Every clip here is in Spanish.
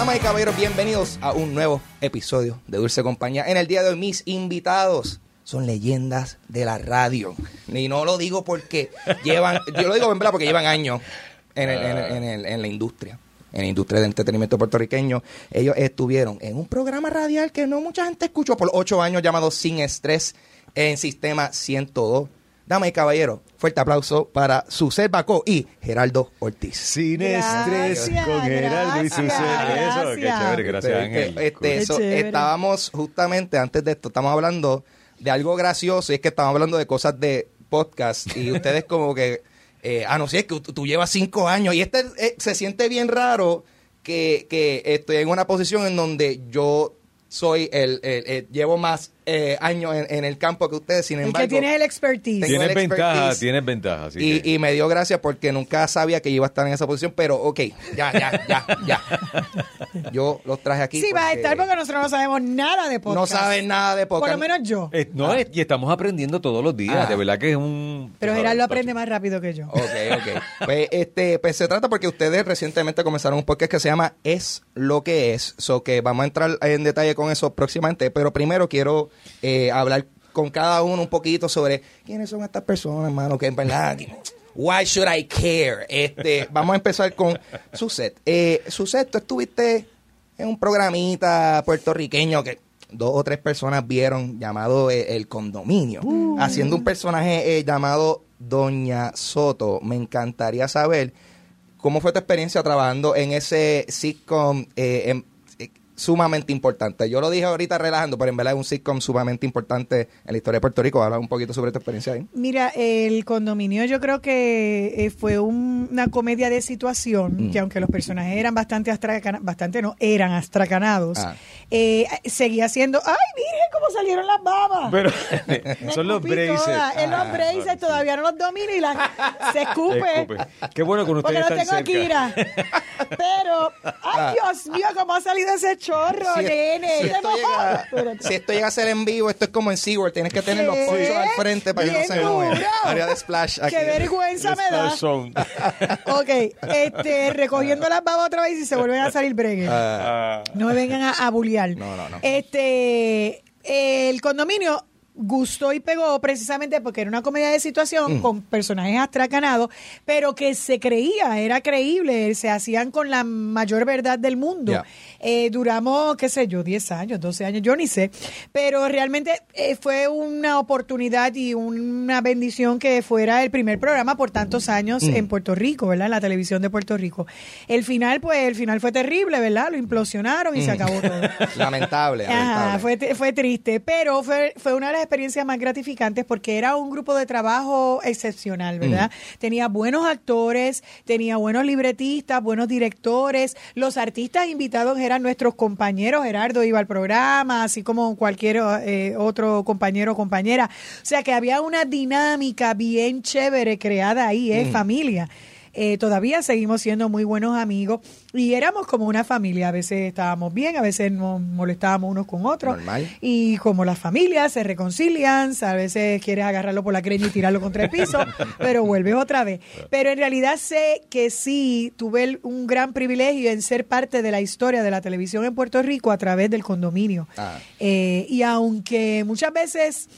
Damas y caballeros, bienvenidos a un nuevo episodio de Dulce Compañía. En el día de hoy, mis invitados son leyendas de la radio. Y no lo digo porque llevan, yo lo digo en verdad porque llevan años en, el- en el- en el- en la industria. En la industria del entretenimiento puertorriqueño. Ellos estuvieron en un programa radial que no mucha gente escuchó por ocho años llamado Sin Estrés en Sistema 102. Damas y caballeros, fuerte aplauso para Suset Bacó y Geraldo Ortiz. Sin estrés con Geraldo y Suset. Eso, qué gracias. chévere, gracias Este, Ángel. este, Qué eso, chévere. estábamos justamente antes de esto, estamos hablando de algo gracioso y es que estamos hablando de cosas de podcast y ustedes como que, eh, ah, no sé, es que tú, tú llevas cinco años y este eh, se siente bien raro que, que estoy en una posición en donde yo soy el, el- el- llevo más eh, años en, en el campo que ustedes, sin embargo. que tiene el expertise. Tienes el ventaja, tienes ventaja. así Y, que- y me dio gracia porque nunca sabía que iba a estar en esa posición, pero ok, ya, ya, ya, ya. Yo los traje aquí. Sí, va a estar porque nosotros no sabemos nada de podcast. no saben nada de podcast. Por lo menos yo. Eh, no, es- y estamos aprendiendo todos los días. Ah. De verdad que es un. Pero Gerardo sabes, aprende más rápido que yo. Ok, ok. Pues, este, pues se trata porque ustedes recientemente comenzaron un podcast que se llama Es lo que es. So que vamos a entrar en detalle con eso próximamente. Pero primero quiero eh, hablar con cada uno un poquito sobre quiénes son estas personas, hermano, que en verdad. Why should I care? Este, vamos a empezar con Suset. Eh, Suset, tú estuviste en un programita puertorriqueño que dos o tres personas vieron llamado eh, El Condominio, haciendo un personaje eh, llamado Doña Soto. Me encantaría saber cómo fue tu experiencia trabajando en ese sitcom eh, eh, sumamente importante. Yo lo dije ahorita relajando, pero en verdad es un sitcom sumamente importante en la historia de Puerto Rico. Habla un poquito sobre tu experiencia ahí. Mira, el condominio yo creo que eh, fue un- una comedia de situación, Mm. que aunque los personajes eran bastante astracanados, bastante no, eran astracanados, Ah. eh, seguía siendo, ¡ay, mire cómo salieron las babas! Pero son los braces. todas. En los Ah, braces sí. todavía no los domino y la, se escupe. Escupe. Qué bueno con Porque ustedes lo están tengo cerca. mira. Pero, ay, Dios mío, cómo ha salido ese chorro, Ah. Si- nene. si, esto llega, si esto llega a ser en vivo, esto es como en SeaWorld. Tienes que tener los ponchos al frente para que no se mueva. duro. Área de splash aquí. Qué vergüenza me da. Ok, este, recogiendo las babas otra vez y se vuelven a salir bregues. Ah, Ah, No me vengan a, a bullear. No, no, no. Este, el condominio gustó y pegó precisamente porque era una comedia de situación Mm. con personajes astracanados, pero que se creía, era creíble, se hacían con la mayor verdad del mundo. Eh, duramos, qué sé yo, 10 años, 12 años, yo ni sé, pero realmente eh, fue una oportunidad y una bendición que fuera el primer programa por tantos años Mm. en Puerto Rico, ¿verdad? En la televisión de Puerto Rico. El final, pues, el final fue terrible, ¿verdad? Lo implosionaron y se acabó todo. lamentable, Ajá, lamentable. fue, fue triste, pero fue, fue una de las experiencias más gratificantes porque era un grupo de trabajo excepcional, ¿verdad? Tenía buenos actores, tenía buenos libretistas, buenos directores, los artistas invitados eran nuestros compañeros, Gerardo iba al programa, así como cualquier eh, otro compañero o compañera, o sea que había una dinámica bien chévere creada ahí, ¿eh? Familia. Eh, todavía seguimos siendo muy buenos amigos y éramos como una familia. A veces estábamos bien, a veces nos molestábamos unos con otros. Normal. Y como las familias se reconcilian, a veces quieres agarrarlo por la creña y tirarlo contra el piso, pero vuelves otra vez. Pero en realidad sé que sí tuve un gran privilegio en ser parte de la historia de la televisión en Puerto Rico a través del condominio. Ah. Eh, y aunque muchas veces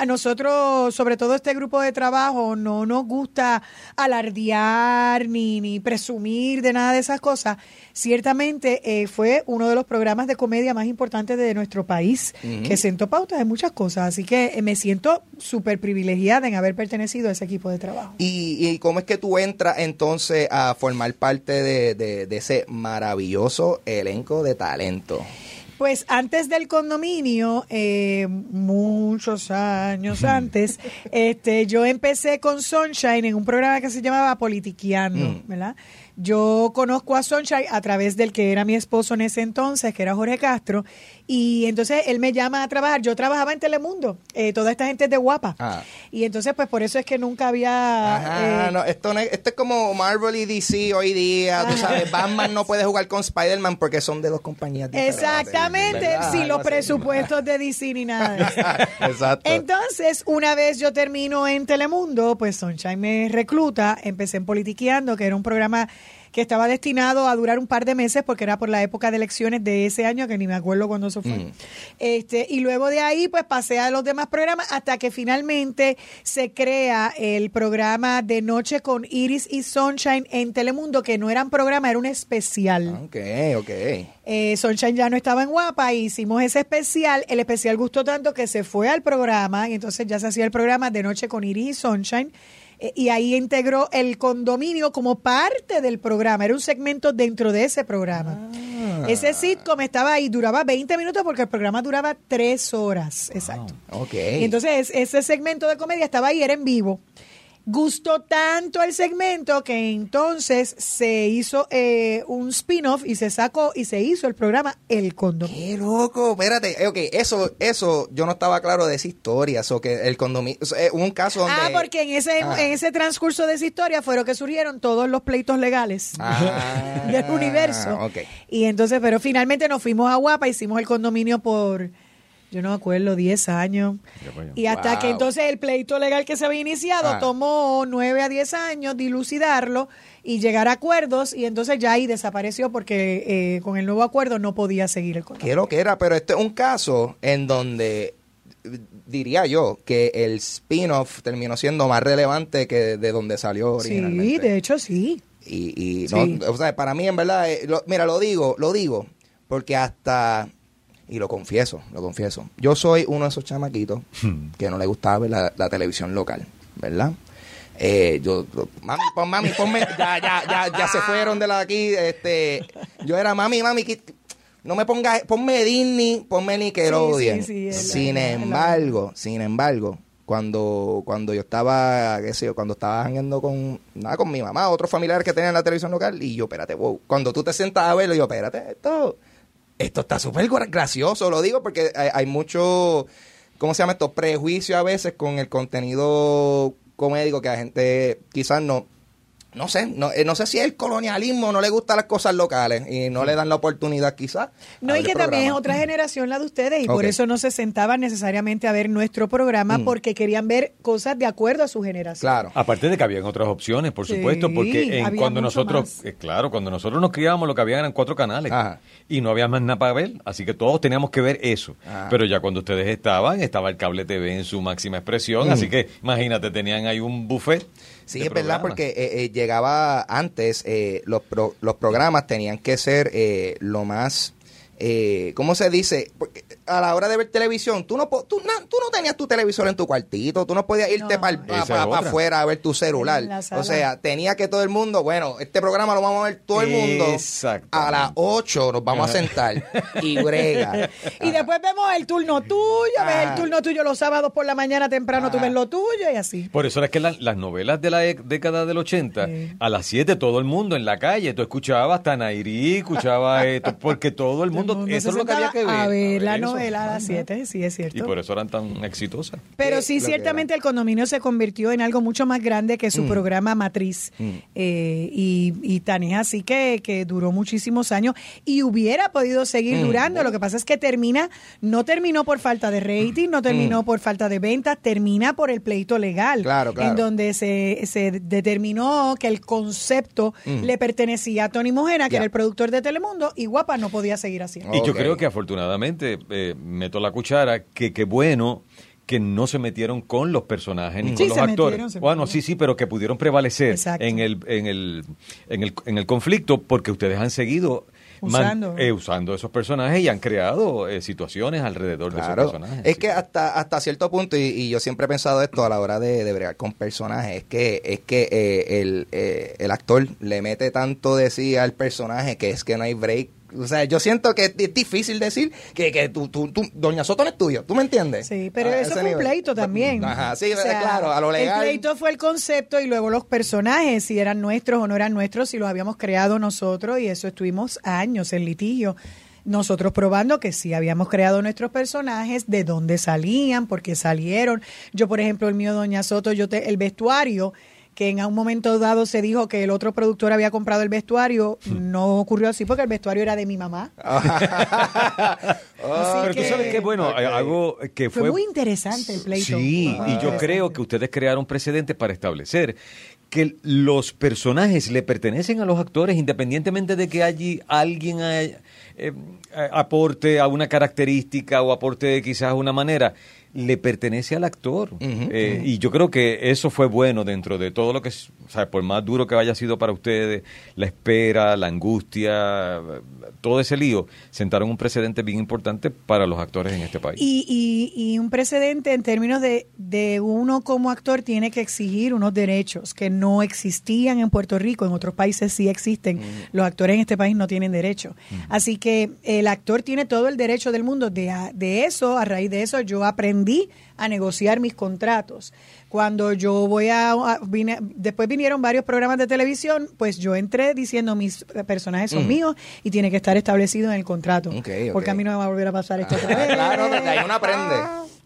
a nosotros, sobre todo este grupo de trabajo, no nos gusta alardear ni, ni presumir de nada de esas cosas. Ciertamente eh, fue uno de los programas de comedia más importantes de nuestro país, que sentó pautas de muchas cosas. Así que eh, me siento súper privilegiada en haber pertenecido a ese equipo de trabajo. ¿Y, y cómo es que tú entras entonces a formar parte de, de- de ese maravilloso elenco de talento? Pues antes del condominio, eh, muchos años antes, este, yo empecé con Sunshine en un programa que se llamaba Politiqueando, ¿verdad? Yo conozco a Sunshine a través del que era mi esposo en ese entonces, que era Jorge Castro, y entonces él me llama a trabajar. Yo trabajaba en Telemundo, eh, toda esta gente es de guapa. Ah. Y entonces, pues por eso es que nunca había... Ajá, eh, no, esto, no es, esto es como Marvel y DC hoy día, tú sabes, Batman no puede jugar con Spider-Man porque son de dos compañías diferentes. Exactamente, sin Algo los presupuestos de DC ni nada de eso. Exacto. Entonces, una vez yo termino en Telemundo, pues Sunshine me recluta, empecé en Politiqueando, que era un programa que estaba destinado a durar un par de meses porque era por la época de elecciones de ese año, que ni me acuerdo cuándo eso fue. Mm. Este, y luego de ahí, pues pasé a los demás programas hasta que finalmente se crea el programa de noche con Iris y Sunshine en Telemundo, que no eran programa, era un especial. Ok, ok. Eh, Sunshine ya no estaba en Guapa, y hicimos ese especial. El especial gustó tanto que se fue al programa y entonces ya se hacía el programa de noche con Iris y Sunshine. Eh, y ahí integró el condominio como parte del programa. Era un segmento dentro de ese programa. Ese sitcom estaba ahí, duraba 20 minutos porque el programa duraba 3 horas. Exacto. Ok. Y entonces ese segmento de comedia estaba ahí, era en vivo. Gustó tanto el segmento que entonces se hizo eh, un spin-off y se sacó y se hizo el programa El Condominio. Qué loco, espérate, eh, ok, eso, eso, yo no estaba claro de esa historia, eso que el condominio, o sea, eh, un caso donde... Ah, porque en ese, Ah. en ese transcurso de esa historia fueron que surgieron todos los pleitos legales Ah, del universo. ok. Y entonces, pero finalmente nos fuimos a Guapa, hicimos el condominio por, yo no me acuerdo, 10 años. Y hasta Wow. que entonces el pleito legal que se había iniciado Ah. tomó 9 a 10 años dilucidarlo y llegar a acuerdos y entonces ya ahí desapareció porque eh, con el nuevo acuerdo no podía seguir el. Qué lo que era, pero este es un caso en donde eh, diría yo que el spin-off terminó siendo más relevante que de donde salió originalmente. Sí, de hecho sí. Y, y Sí. no, o sea, para mí en verdad, eh, lo- mira, lo digo, lo digo, porque hasta, y lo confieso, lo confieso, yo soy uno de esos chamaquitos que no le gustaba ver la, la televisión local, ¿verdad? Eh, yo, yo- mami, pon, mami, ponme, ya, ya, ya, ya se fueron de la de aquí, este, yo era, mami, mami, no me pongas, ponme Disney, ponme Nickelodeon. Sí, sí, sí, la- sin la- embargo, sin embargo, cuando, cuando yo estaba, qué sé yo, cuando estaba jangueando con, nada, con mi mamá, otros familiares que tenían la televisión local, y yo, espérate, wow, cuando tú te sientas a verlo, yo, espérate, esto, esto está súper gra- gracioso, lo digo porque hay, hay mucho, ¿cómo se llama esto? Prejuicio a veces con el contenido comédico que la gente quizás no, no sé, no, eh, no sé si es el colonialismo, no le gustan las cosas locales y no le dan la oportunidad quizás. No, y ver que también es otra generación la de ustedes y por eso no se sentaban necesariamente a ver nuestro programa Mm. porque querían ver cosas de acuerdo a su generación. Claro. Aparte de que habían otras opciones, por Sí, supuesto, porque en- cuando nosotros, eh, claro, cuando nosotros nos criábamos lo que había eran cuatro canales Ajá. y no había más nada para ver, así que todos teníamos que ver eso. Pero ya cuando ustedes estaban, estaba el cable TV en su máxima expresión, Mm. así que imagínate, tenían ahí un buffet. Sí, es verdad, porque eh, eh, llegaba antes, eh, los, pro- los programas tenían que ser eh, lo más, eh, ¿cómo se dice? Porque a la hora de ver televisión, tú no, tú, na- tú no tenías tu televisor en tu cuartito, tú no podías irte No. para Esa es otra. afuera a ver tu celular. O sea, tenía que todo el mundo, bueno, este programa lo vamos a ver todo el mundo. A las 8 nos vamos a sentar y brega. Y después vemos el turno tuyo, ves Ah. el turno tuyo los sábados por la mañana temprano, tú Ah. ves lo tuyo y así. Por eso era que la- las novelas de la e- década del 80, Sí. a las 7 todo el mundo en la calle, tú escuchabas hasta Nairí, escuchabas esto, porque todo el mundo, Todo el mundo eso es lo que había que ver. A ver la eso. Novela a las 7, sí es cierto. Y por eso eran tan exitosas. Pero sí, ciertamente el condominio se convirtió en algo mucho más grande que Mm. su programa matriz. Eh, y, y tan es así que, que duró muchísimos años y hubiera podido seguir Mm. durando. Lo que pasa es que termina, no terminó por falta de rating, no terminó por falta de ventas, termina por el pleito legal. Mm. Claro, claro. En donde se, se determinó que el concepto le pertenecía a Tony Mojena, que Mm. Era el productor de Telemundo, y Guapa no podía seguir haciendo. Y yo creo que afortunadamente, eh, meto la cuchara, que qué bueno que no se metieron con los personajes ni Sí, con los se actores. metieron, se bueno, metieron. sí, sí, pero que pudieron prevalecer Exacto. en el, en, el, en, el, en el conflicto porque ustedes han seguido man- Usando. eh, usando esos personajes y han creado eh, situaciones alrededor de esos personajes. Es Sí. que hasta, hasta cierto punto, y, y yo siempre he pensado esto a la hora de, de bregar con personajes, es que, es que eh, el, eh, el actor le mete tanto de sí al personaje que es que no hay break. O sea, yo siento que es difícil decir que, que tú, tú, tú- Doña Soto no es tuyo, ¿tú me entiendes? Sí, pero eso fue un pleito también. Ajá, sí, O sea, claro, a lo legal. El pleito fue el concepto y luego los personajes, si eran nuestros o no eran nuestros, si los habíamos creado nosotros y eso estuvimos años en litigio. Nosotros probando que sí habíamos creado nuestros personajes, de dónde salían, por qué salieron. Yo, por ejemplo, el mío, Doña Soto, yo te, el vestuario, que en un momento dado se dijo que el otro productor había comprado el vestuario, Hmm. no ocurrió así porque el vestuario era de mi mamá. Así Pero tú que- sabes que, bueno, Ok. algo que Fue fue... muy interesante el pleito. Sí, y yo creo que ustedes crearon precedentes para establecer que los personajes le pertenecen a los actores independientemente de que allí alguien eh, eh, aporte a una característica o aporte quizás a una manera, le pertenece al actor. Eh, Y yo creo que eso fue bueno dentro de todo lo que, o sea, por más duro que haya sido para ustedes, la espera, la angustia, todo ese lío, sentaron un precedente bien importante para los actores en este país. Y, y, y un precedente en términos de, de uno como actor tiene que exigir unos derechos que no existían en Puerto Rico, en otros países sí existen. Los actores en este país no tienen derecho. Así que el actor tiene todo el derecho del mundo. De, a- de eso, a raíz de eso, yo aprendí a negociar mis contratos. Cuando yo voy a, a- vine- después vinieron varios programas de televisión, pues yo entré diciendo mis personajes son míos y tiene que estar establecido en el contrato. Porque a mí no me va a volver a pasar esto otra vez. Claro, ahí uno aprende.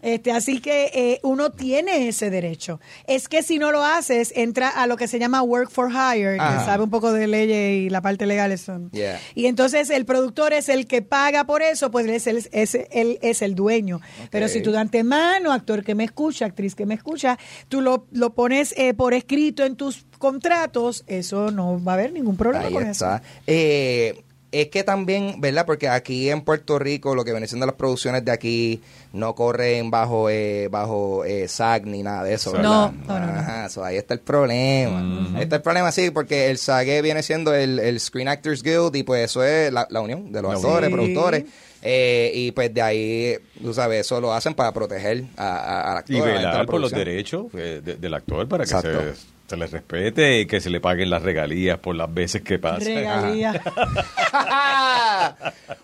Este, así que eh, uno tiene ese derecho. Es que si no lo haces, entra a lo que se llama work for hire, Ajá. que sabe un poco de leyes y la parte legal. Yeah. Y entonces el productor es el que paga por eso, pues él es el, es, él es el dueño. Pero si tú de antemano, actor que me escucha, actriz que me escucha, tú lo, lo pones eh, por escrito en tus contratos, eso no va a haber ningún problema Ahí con está. eso. Eh, es que también, ¿verdad? Porque aquí en Puerto Rico, lo que viene siendo las producciones de aquí no corren bajo eh, bajo eh, SAG ni nada de eso, ¿verdad? No, no, no. Ajá, so ahí está el problema. Ahí está el problema, sí, porque el SAG viene siendo el, el Screen Actors Guild y pues eso es la, la unión de los actores, productores. Eh, y pues de ahí, tú sabes, eso lo hacen para proteger a, a- al actor. Y velar por los derechos eh, de- del actor para que se. Se le respete y que se le paguen las regalías por las veces que pasa. Regalía.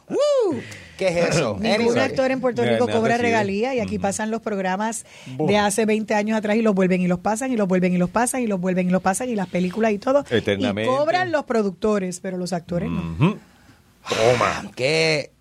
¡Woo! ¿Qué es eso? Ningún actor en Puerto Rico cobra recibe. regalía y aquí pasan los programas de hace 20 años atrás y los vuelven y los pasan y los vuelven y los pasan y los vuelven y los pasan y las películas y todo. Eternamente. Y cobran los productores, pero los actores no. Toma. Que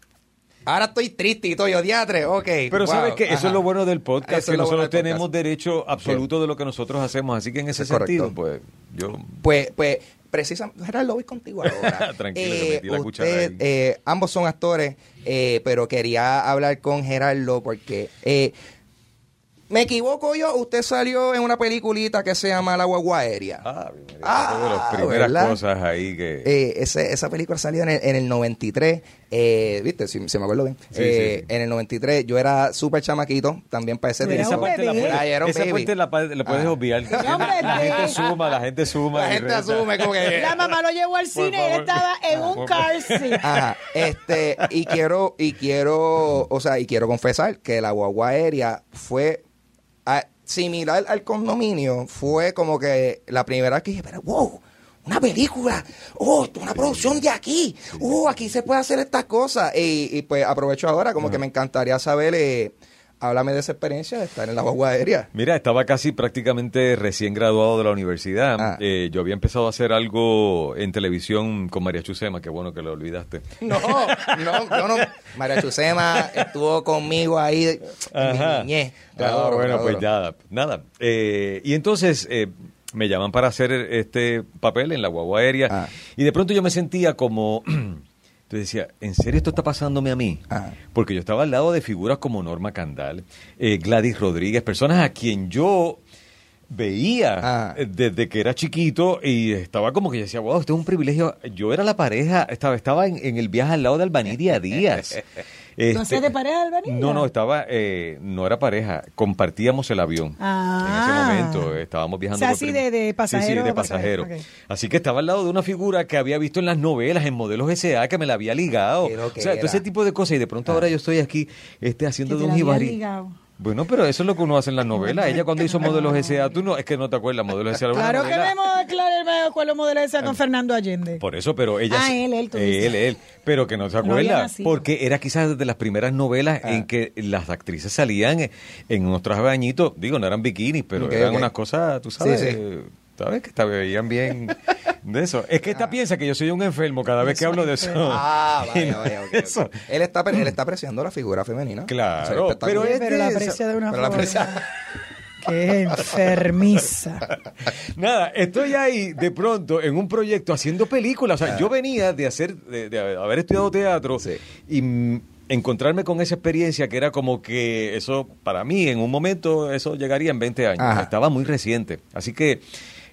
ahora estoy triste y estoy odiatre. Ok. Pero wow, sabes que eso es lo bueno del podcast, Eso que lo bueno nosotros tenemos podcast. derecho absoluto de lo que nosotros hacemos, así que en ese Es correcto. sentido, pues yo Pues, pues, precisamente, Gerardo, voy contigo ahora. Tranquilo, que metí la cuchara usted, ahí. eh, ambos son actores, eh, pero quería hablar con Gerardo porque eh, me equivoco yo. Usted salió en una peliculita que se llama La Guagua Aérea. Ah, mira, Ah, de las primeras ¿verdad? cosas ahí que Eh, ese- esa película salió en el, en el 93, eh, ¿viste? Si, si me acuerdo bien. Sí, Eh, sí, sí. En el 93 yo era súper chamaquito, también para ese tiempo. un parte la puedes, esa parte la, puedes Ah. obviar. La gente suma, la gente suma. La gente asume como que... La mamá lo llevó al cine y él estaba en un car seat. Ajá, este, y quiero, y quiero, o sea, y quiero confesar que la guagua aérea fue similar al condominio, fue como que la primera vez que dije, pero wow, una película, oh, una producción de aquí, oh, aquí se puede hacer estas cosas, y, y pues aprovecho ahora, como que me encantaría saber, eh, háblame de esa experiencia de estar en la guagua aérea. Mira, estaba casi prácticamente recién graduado de la universidad. Ah. Eh, yo había empezado a hacer algo en televisión con María Chusema, qué bueno que lo olvidaste. No, no, yo no. María Chusema estuvo conmigo ahí en Ajá. mi niñez. Te Ah, bueno, pues nada, nada. Eh, y entonces me llaman para hacer este papel en la guagua aérea Ah. y de pronto yo me sentía como... Entonces decía, ¿en serio esto está pasándome a mí? Ah. Porque yo estaba al lado de figuras como Norma Candal, eh, Gladys Rodríguez, personas a quien yo veía Ah. desde que era chiquito y estaba como que yo decía, wow, esto es un privilegio. Yo era la pareja, estaba, estaba en, en el viaje al lado de Albanidia Díaz. Este, hacías de pareja? No, no, estaba, eh, no era pareja, compartíamos el avión. Ah. En ese momento eh, estábamos viajando. O sea, así de- de pasajero Sí, sí, de pasajero. Así que estaba al lado de una figura que había visto en las novelas, en modelos S.A., que me la había ligado. O sea, todo ese tipo de cosas. Y de pronto ahora yo estoy aquí este, haciendo de un jibarí. Bueno, pero eso es lo que uno hace en las novelas. Ella cuando hizo modelos S.A., tú no, es que no te acuerdas, modelos S.A. Claro que novela. vemos claro el cuál modelo ese con Fernando Allende. Por eso, pero ella... Ah, él, él, tú eh, él, él. Pero que no se acuerda. porque era quizás de las primeras novelas Ah. en que las actrices salían en- en unos trajes de bañitos. Digo, no eran bikinis, pero eran unas cosas, tú sabes... Sí, sí. ¿Sabes? Que te veían bien de eso. Es que esta piensa que yo soy un enfermo cada vez que hablo de eso. Ah, vaya, vaya, ok, es ok. eso. Él está, él está apreciando la figura femenina. Claro, pero es pero la aprecia de una pero la forma. aprecia- Qué enfermiza. Nada, estoy ahí de pronto en un proyecto haciendo películas. O sea, yo venía de hacer, de, de haber estudiado teatro Sí. y encontrarme con esa experiencia que era como que eso, para mí, en un momento, eso llegaría en 20 años. Ajá. Estaba muy reciente. Así que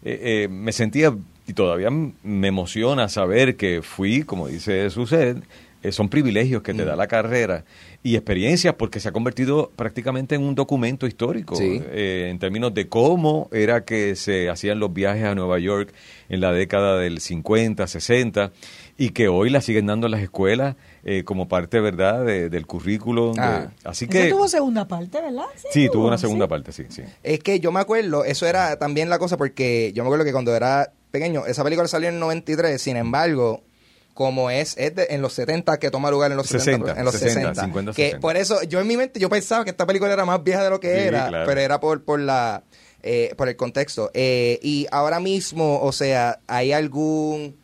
eh, eh, me sentía, y todavía me emociona saber que fui, como dice Suced, eh, son privilegios que te Mm. da la carrera y experiencias porque se ha convertido prácticamente en un documento histórico Sí. eh, en términos de cómo era que se hacían los viajes a Nueva York en la década del 50, 60 y que hoy la siguen dando las escuelas eh, como parte, ¿verdad?, de- del currículo. de- Ah. así Eso que... tuvo segunda parte, ¿verdad? Sí, tuvo una sí. segunda parte, sí, sí. Es que yo me acuerdo, eso era también la cosa porque yo me acuerdo que cuando era pequeño, esa película salió en el 93, sin embargo, como es, es de- en los 70 que toma lugar en los 60, 60, en los 60, 60, 50, que 60. por eso yo en mi mente yo pensaba que esta película era más vieja de lo que Sí, era, claro. pero era por por la eh, por el contexto. Eh, y ahora mismo, o sea, hay algún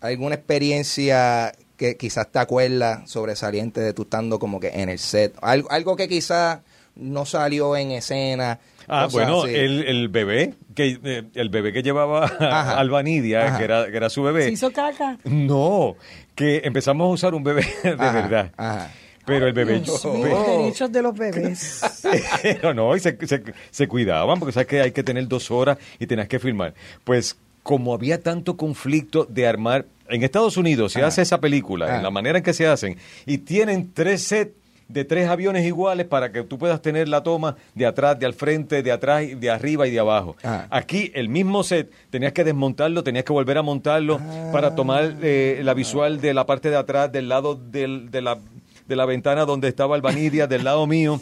alguna experiencia que quizás te acuerdas sobresaliente de tú estando como que en el set, algo, algo que quizás no salió en escena. Ah, bueno, así. el, el bebé, que eh, el bebé que llevaba Ajá. Albanidia, Ajá. que era, que era su bebé. Se hizo caca. No, que empezamos a usar un bebé de Ajá, verdad. ajá. Pero el bebé... Los derechos de los bebés. Pero no, y se, se, se cuidaban, porque sabes que hay que tener dos horas y tenías que filmar. Pues como había tanto conflicto de armar, en Estados Unidos se Ah. hace esa película, Ah. en la manera en que se hacen, y tienen tres sets de tres aviones iguales para que tú puedas tener la toma de atrás, de al frente, de atrás, de arriba y de abajo. Ah. Aquí el mismo set, tenías que desmontarlo, tenías que volver a montarlo Ah. para tomar eh, la visual de la parte de atrás, del lado del- de, la, de la ventana donde estaba Albanidia, del lado mío,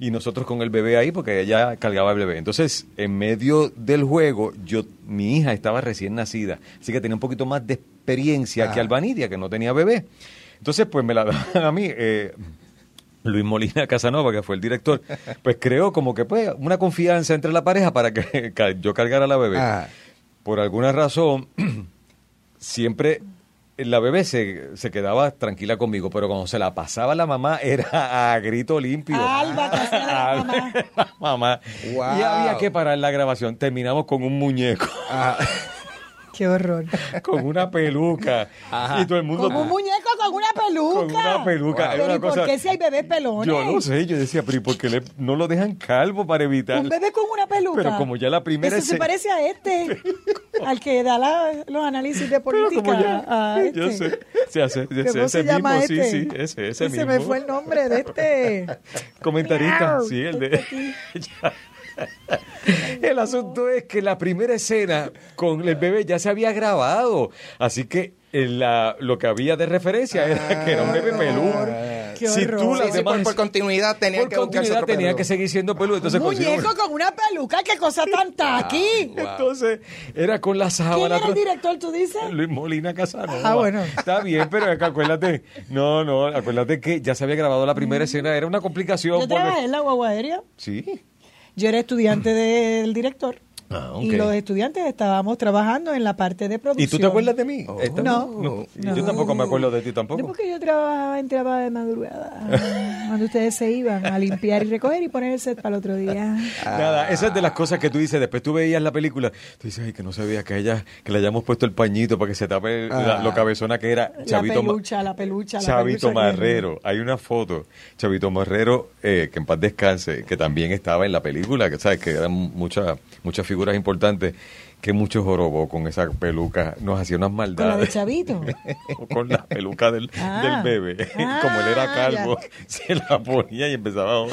y nosotros con el bebé ahí, porque ella cargaba el bebé. Entonces, en medio del juego, yo mi hija estaba recién nacida, así que tenía un poquito más de experiencia que Ah. Albanidia, que no tenía bebé. Entonces, pues me la daban a mí. eh, Luis Molina Casanova, que fue el director, pues creó como que pues una confianza entre la pareja para que yo cargara a la bebé. Ah. Por alguna razón, siempre la bebé se, se quedaba tranquila conmigo, pero cuando se la pasaba la mamá era a grito limpio. La mamá. La mamá. Wow. Y había que parar la grabación. Terminamos con un muñeco, Ah, Qué horror. con una peluca. Ajá. Y todo el mundo... Como un muñeco con una peluca. Con una peluca. Wow. Pero una ¿y por cosa- qué si hay bebés pelones? Yo no sé, yo decía, pero ¿y por qué le- no lo dejan calvo para evitar? Un bebé con una peluca. Pero como ya la primera Eso se parece a este, al que da la- los análisis de Pero política. como ya, a este. yo sé, se hace, ese, ¿Cómo ese se llama mismo, este? sí, sí, ese, ese mismo. Se me fue el nombre de este. Comentarista, sí, el de... El asunto es que la primera escena con el bebé ya se había grabado, así que la- lo que había de referencia era que era un bebé peludo. Qué Si horror. tú sí, las sí, por, continuidad tenía por que buscarse continuidad otro tenía peludo. que seguir siendo peludo, entonces muñeco con una peluca, qué cosa tan taqui. Entonces era con la ¿Quién sábana. era el director, tú dices? Luis Molina Casanova. Ah, bueno. Está bien, pero es que acuérdate, no, no, acuérdate que ya se había grabado la primera escena, era una complicación. Yo trabajé en la guagua aérea. Sí. Yo era estudiante del director. Ah. Y los estudiantes estábamos trabajando en la parte de producción. ¿Y tú te acuerdas de mí? Oh. Esta- No. Yo No. tampoco me acuerdo de ti No, tampoco. porque yo trabajaba, entraba de madrugada. cuando ustedes se iban a limpiar y recoger y poner el set para el otro día. Nada, esa es de las cosas que tú dices, después tú veías la película, tú dices, ay, que no se veía que ella, que le hayamos puesto el pañito para que se tape la- Ah. lo cabezona que era La Chavito, Ma- pelucha, la pelucha, la Chavito pelucha que- Marrero. Hay una foto, Chavito Marrero, eh, que en paz descanse, que también estaba en la película, que sabes que eran muchas muchas figuras importantes, que mucho jorobó con esa peluca. Nos hacía unas Con la maldades. de Chavito. con la peluca del, Ah. del bebé. Ah, Como él era calvo, ya. se la ponía y empezaba a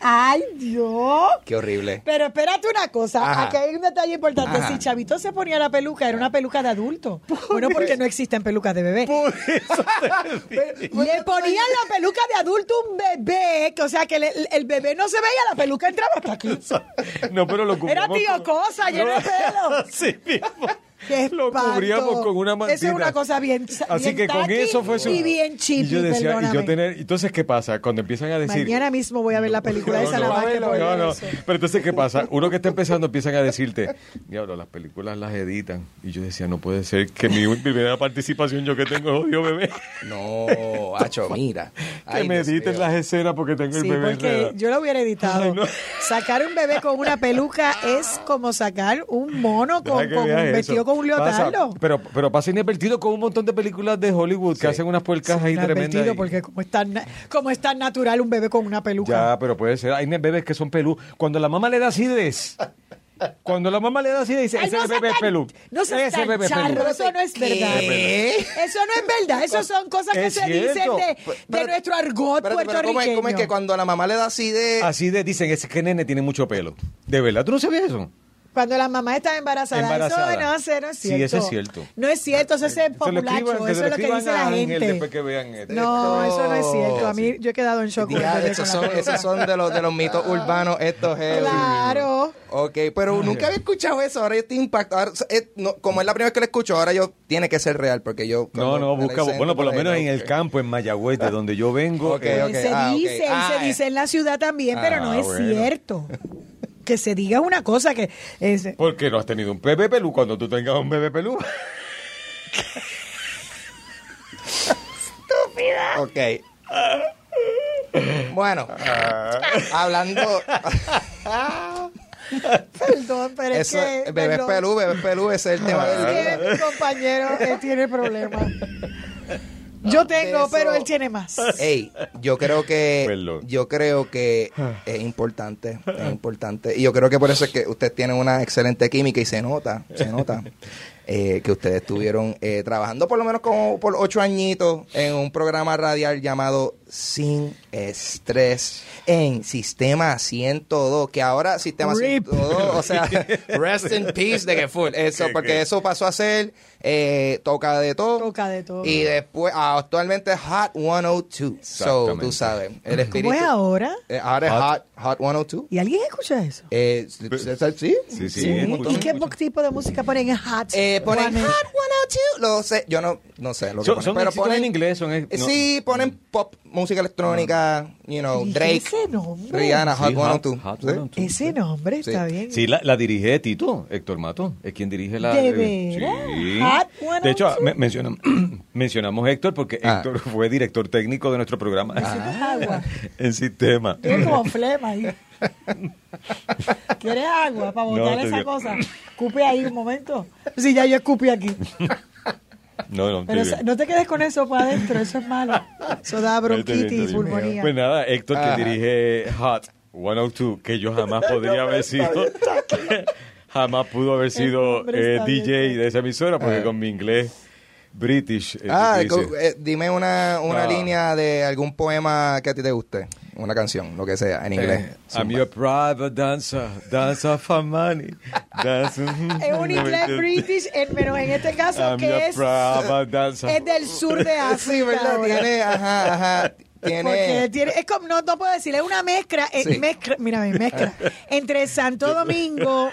¡Ay, Dios! Qué horrible. Pero espérate una cosa, Ajá. aquí hay un detalle importante. Ajá. Si Chavito se ponía la peluca, era una peluca de adulto. Bueno, porque no existen pelucas de bebé. Le ponían la peluca de adulto un bebé, que, o sea, que le- el, bebé no se veía, la peluca entraba hasta aquí. No, pero lo Era tío con- Cosa, lleno de pelo. Sí mismo. ¡Qué Lo cubríamos con una mantita. Eso es una cosa bien Así bien que con eso fue su... Y bien chippy, Y yo decía, y yo tener... Entonces, ¿qué pasa? Cuando empiezan a decir... Mañana mismo voy a ver la película No, esa no, que por no, no. eso. Pero entonces, ¿qué pasa? Uno que está empezando empiezan a decirte, diablo, las películas las editan. Y yo decía, no puede ser que mi primera participación, yo que tengo odio bebé, No, Hacho, mira. que Ay, me Dios editen las escenas porque tengo Sí, el bebé porque enredado. yo lo hubiera editado. Ay, no. Sacar un bebé con una peluca es como sacar un mono con, que con un vestido eso. con un Pasa- leotardo. pero, pero pasa inadvertido con un montón de películas de Hollywood que hacen unas puercas ahí Inadvertido, tremendas. porque como es, tan, como es tan natural un bebé con una peluca. Ya, pero puede ser. Hay bebés que son pelú. Cuando la mamá le da acidez. Cuando la mamá le da acidez, dice, Ay, ese no bebé es pelú. No seas ese bebé pelú. eso no es ¿Qué? verdad. Eso no es verdad, eso son cosas que Es se dicen cierto. de, de Pero- nuestro argot pero ¿cómo es, puertorriqueño. cómo es que cuando la mamá le da así de... Así de dicen, ese que nene tiene mucho pelo. De verdad, ¿tú no sabías eso? Cuando la mamá está embarazada, Embarazada. eso no, sé, no es Sí, cierto. eso es cierto. No es cierto, eso es Se lo populacho, eso es lo que dice la gente. después que vean esto. No, eso no es cierto. A mí Sí. yo he quedado en shock el Ya, esos son, esos son de los, de los mitos urbanos estos heavy. Claro. Ok, pero nunca había escuchado eso. Ahora yo estoy impactado. Ahora, eh, no, como es la primera vez que lo escucho, ahora yo tiene que ser real porque yo. No, no, busca, bueno, por lo menos en el campo, en Mayagüez, de donde yo vengo. Eh, se ah, dice, Ah, se eh. dice en la ciudad también, pero no Ah, es bueno. cierto. Que se diga una cosa que es, Porque no has tenido un bebé pelú cuando tú tengas un bebé pelú. Ok. Bueno, Ah. hablando. perdón, pero es que bebé perdón. pelú, bebé pelú, ese es el tema del mi compañero él tiene problemas. Yo tengo, eso- pero él tiene más. Ey, yo creo que Perdón. yo creo que es importante, es importante. Y yo creo que por eso es que ustedes tienen una excelente química y se nota, se nota eh, que ustedes estuvieron eh, trabajando por lo menos como por ocho añitos en un programa radial llamado Sin Estrés en Sistema 102, que ahora Sistema Rip. 102, o sea, rest in peace de que full, eso, porque eso pasó a ser eh, toca de todo. Toca de todo. Y después, ah, actualmente Hot 102. So, tú sabes, el espíritu. ¿Cómo es ahora? Eh, ahora es Hot, Hot 102. ¿Y alguien escucha eso? Eh, ¿sí? ¿Sí? Sí, sí. ¿Y qué tipo de música ponen en Hot? Eh, ponen Juanes? Hot 102. Lo sé, yo no, no sé lo que Son, ponen, son pero ponen en inglés, son no. Sí, ponen pop, música electrónica, you know, ¿Y Drake, ese nombre? Rihanna, Hot Sí, 102. Hot ¿sí? 102. Ese nombre Sí. está bien. Sí, la, la dirige Tito, Héctor Mato, es quien dirige la... ¿De eh, veras? Sí. Hot 102. De hecho, me- mencionam- mencionamos a Héctor porque Ah. Héctor fue director técnico de nuestro programa agua. en sistema. Tienes como flema ahí. ¿Quieres agua para No, botar esa digo. cosa? Escupe ahí un momento. Sí, ya yo escupí aquí. No, no, Pero bien. no te quedes con eso para adentro, eso es malo. Eso da bronquitis bien. pulmonía. Pues nada, Héctor Ajá. que dirige Hot 102, que yo jamás podría haber sido... jamás pudo haber sido eh, DJ bien. de esa emisora porque Ah. con mi inglés British... eh, Ah, eh, dime una, una Ah. línea de algún poema que a ti te guste. Una canción, lo que sea, en inglés. Eh, I'm your private dancer, dancer for money. dancer- Es un inglés british, menos en este caso I'm your que es, private dancer. es del sur de África. Sí, ¿verdad? Tiene, ajá, ajá. Porque Tiene. tiene, es como, no, no puedo decir, es una mezcla, Sí. mezcla, mira, mezcla, entre Santo Domingo,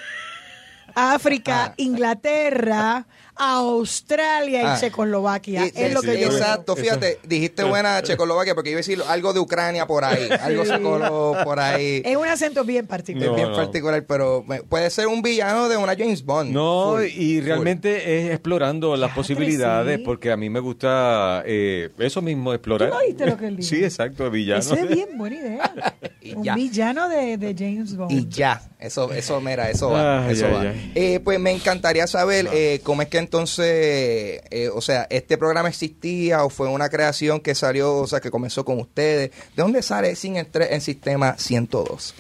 África, Ah. Australia y Ah. Checoslovaquia. Y- es lo sí, que yo eso- Exacto, fíjate, dijiste buena Checoslovaquia porque iba a decir algo de Ucrania por ahí, algo psicólogo por ahí. Es un acento bien particular. Es No, bien no. particular, pero me- puede ser un villano de una James Bond. No, Full, y full. realmente es explorando las posibilidades, sí. porque a mí me gusta eh, eso mismo, explorar. ¿Tú no oíste lo que él dijo? Sí, exacto, villano. Eso es bien buena idea. Y un ya. villano de, de James Bond. Y ya, eso, eso, mira, eso va. Ay, eso va. Eh, pues me encantaría saber eh, cómo es que entonces, eh, o sea, este programa existía o fue una creación que salió, o sea, que comenzó con ustedes. ¿De dónde sale Sin Estrés en Sistema 102?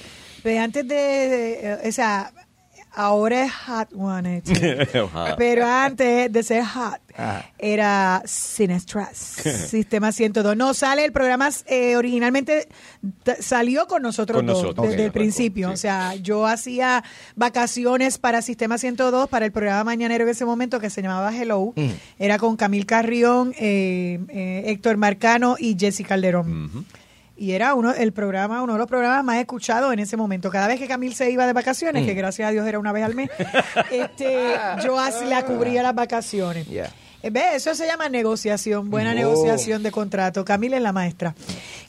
Pues antes de, de- o sea, Ahora es Hot 182. Hot. Pero antes de ser Hot, Ajá. era Sin Stress, Sistema 102. No, sale el programa, eh, originalmente salió con nosotros Con dos, desde el principio. sí. O sea, yo hacía vacaciones para Sistema 102, para el programa mañanero en ese momento que se llamaba Hello. Mm. Era con Camil Carrión, eh, eh, Héctor Marcano y Jessy Calderón. Y era uno el programa, uno de los programas más escuchados en ese momento. Cada vez que Camil se iba de vacaciones, Mm. que gracias a Dios era una vez al mes, este, yo así la cubría las vacaciones. Yeah. Eh, ¿Ve? Eso se llama negociación, buena Oh. negociación de contrato. Camila es la maestra.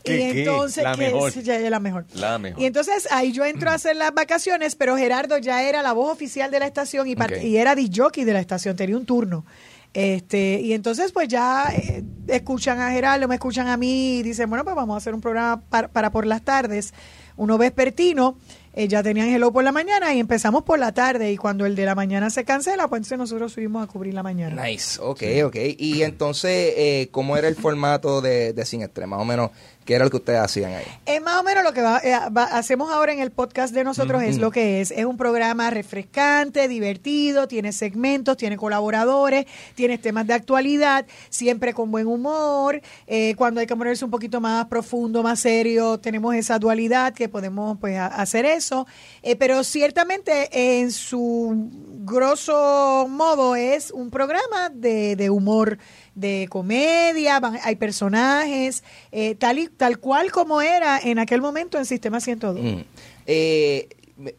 ¿Qué, y qué? entonces, La que mejor. sí, ya es la mejor. La mejor. Y entonces ahí yo entro a hacer las vacaciones, pero Gerardo ya era la voz oficial de la estación y, y era jockey de la estación, tenía un turno. Este, y entonces pues ya eh, escuchan a Gerardo, me escuchan a mí y dicen, bueno, pues vamos a hacer un programa para, para por las tardes, uno vespertino, eh, ya tenían Hello por la mañana y empezamos por la tarde y cuando el de la mañana se cancela, pues entonces nosotros subimos a cubrir la mañana. Nice, ok, ok. Y entonces, eh, ¿cómo era el formato de, de Sin Estrés? Más o menos, ¿qué era lo que ustedes hacían ahí? Es más o menos lo que va- eh, va- hacemos ahora en el podcast de nosotros, es lo que es. Es un programa refrescante, divertido, tiene segmentos, tiene colaboradores, tiene temas de actualidad, siempre con buen humor. Eh, cuando hay que ponerse un poquito más profundo, más serio, tenemos esa dualidad que podemos pues a- hacer eso. Eh, pero ciertamente en su grosso modo es un programa de, de humor de comedia, van- hay personajes, eh, tal y tal cual como era en aquel momento en Sistema 102. Mm. Eh,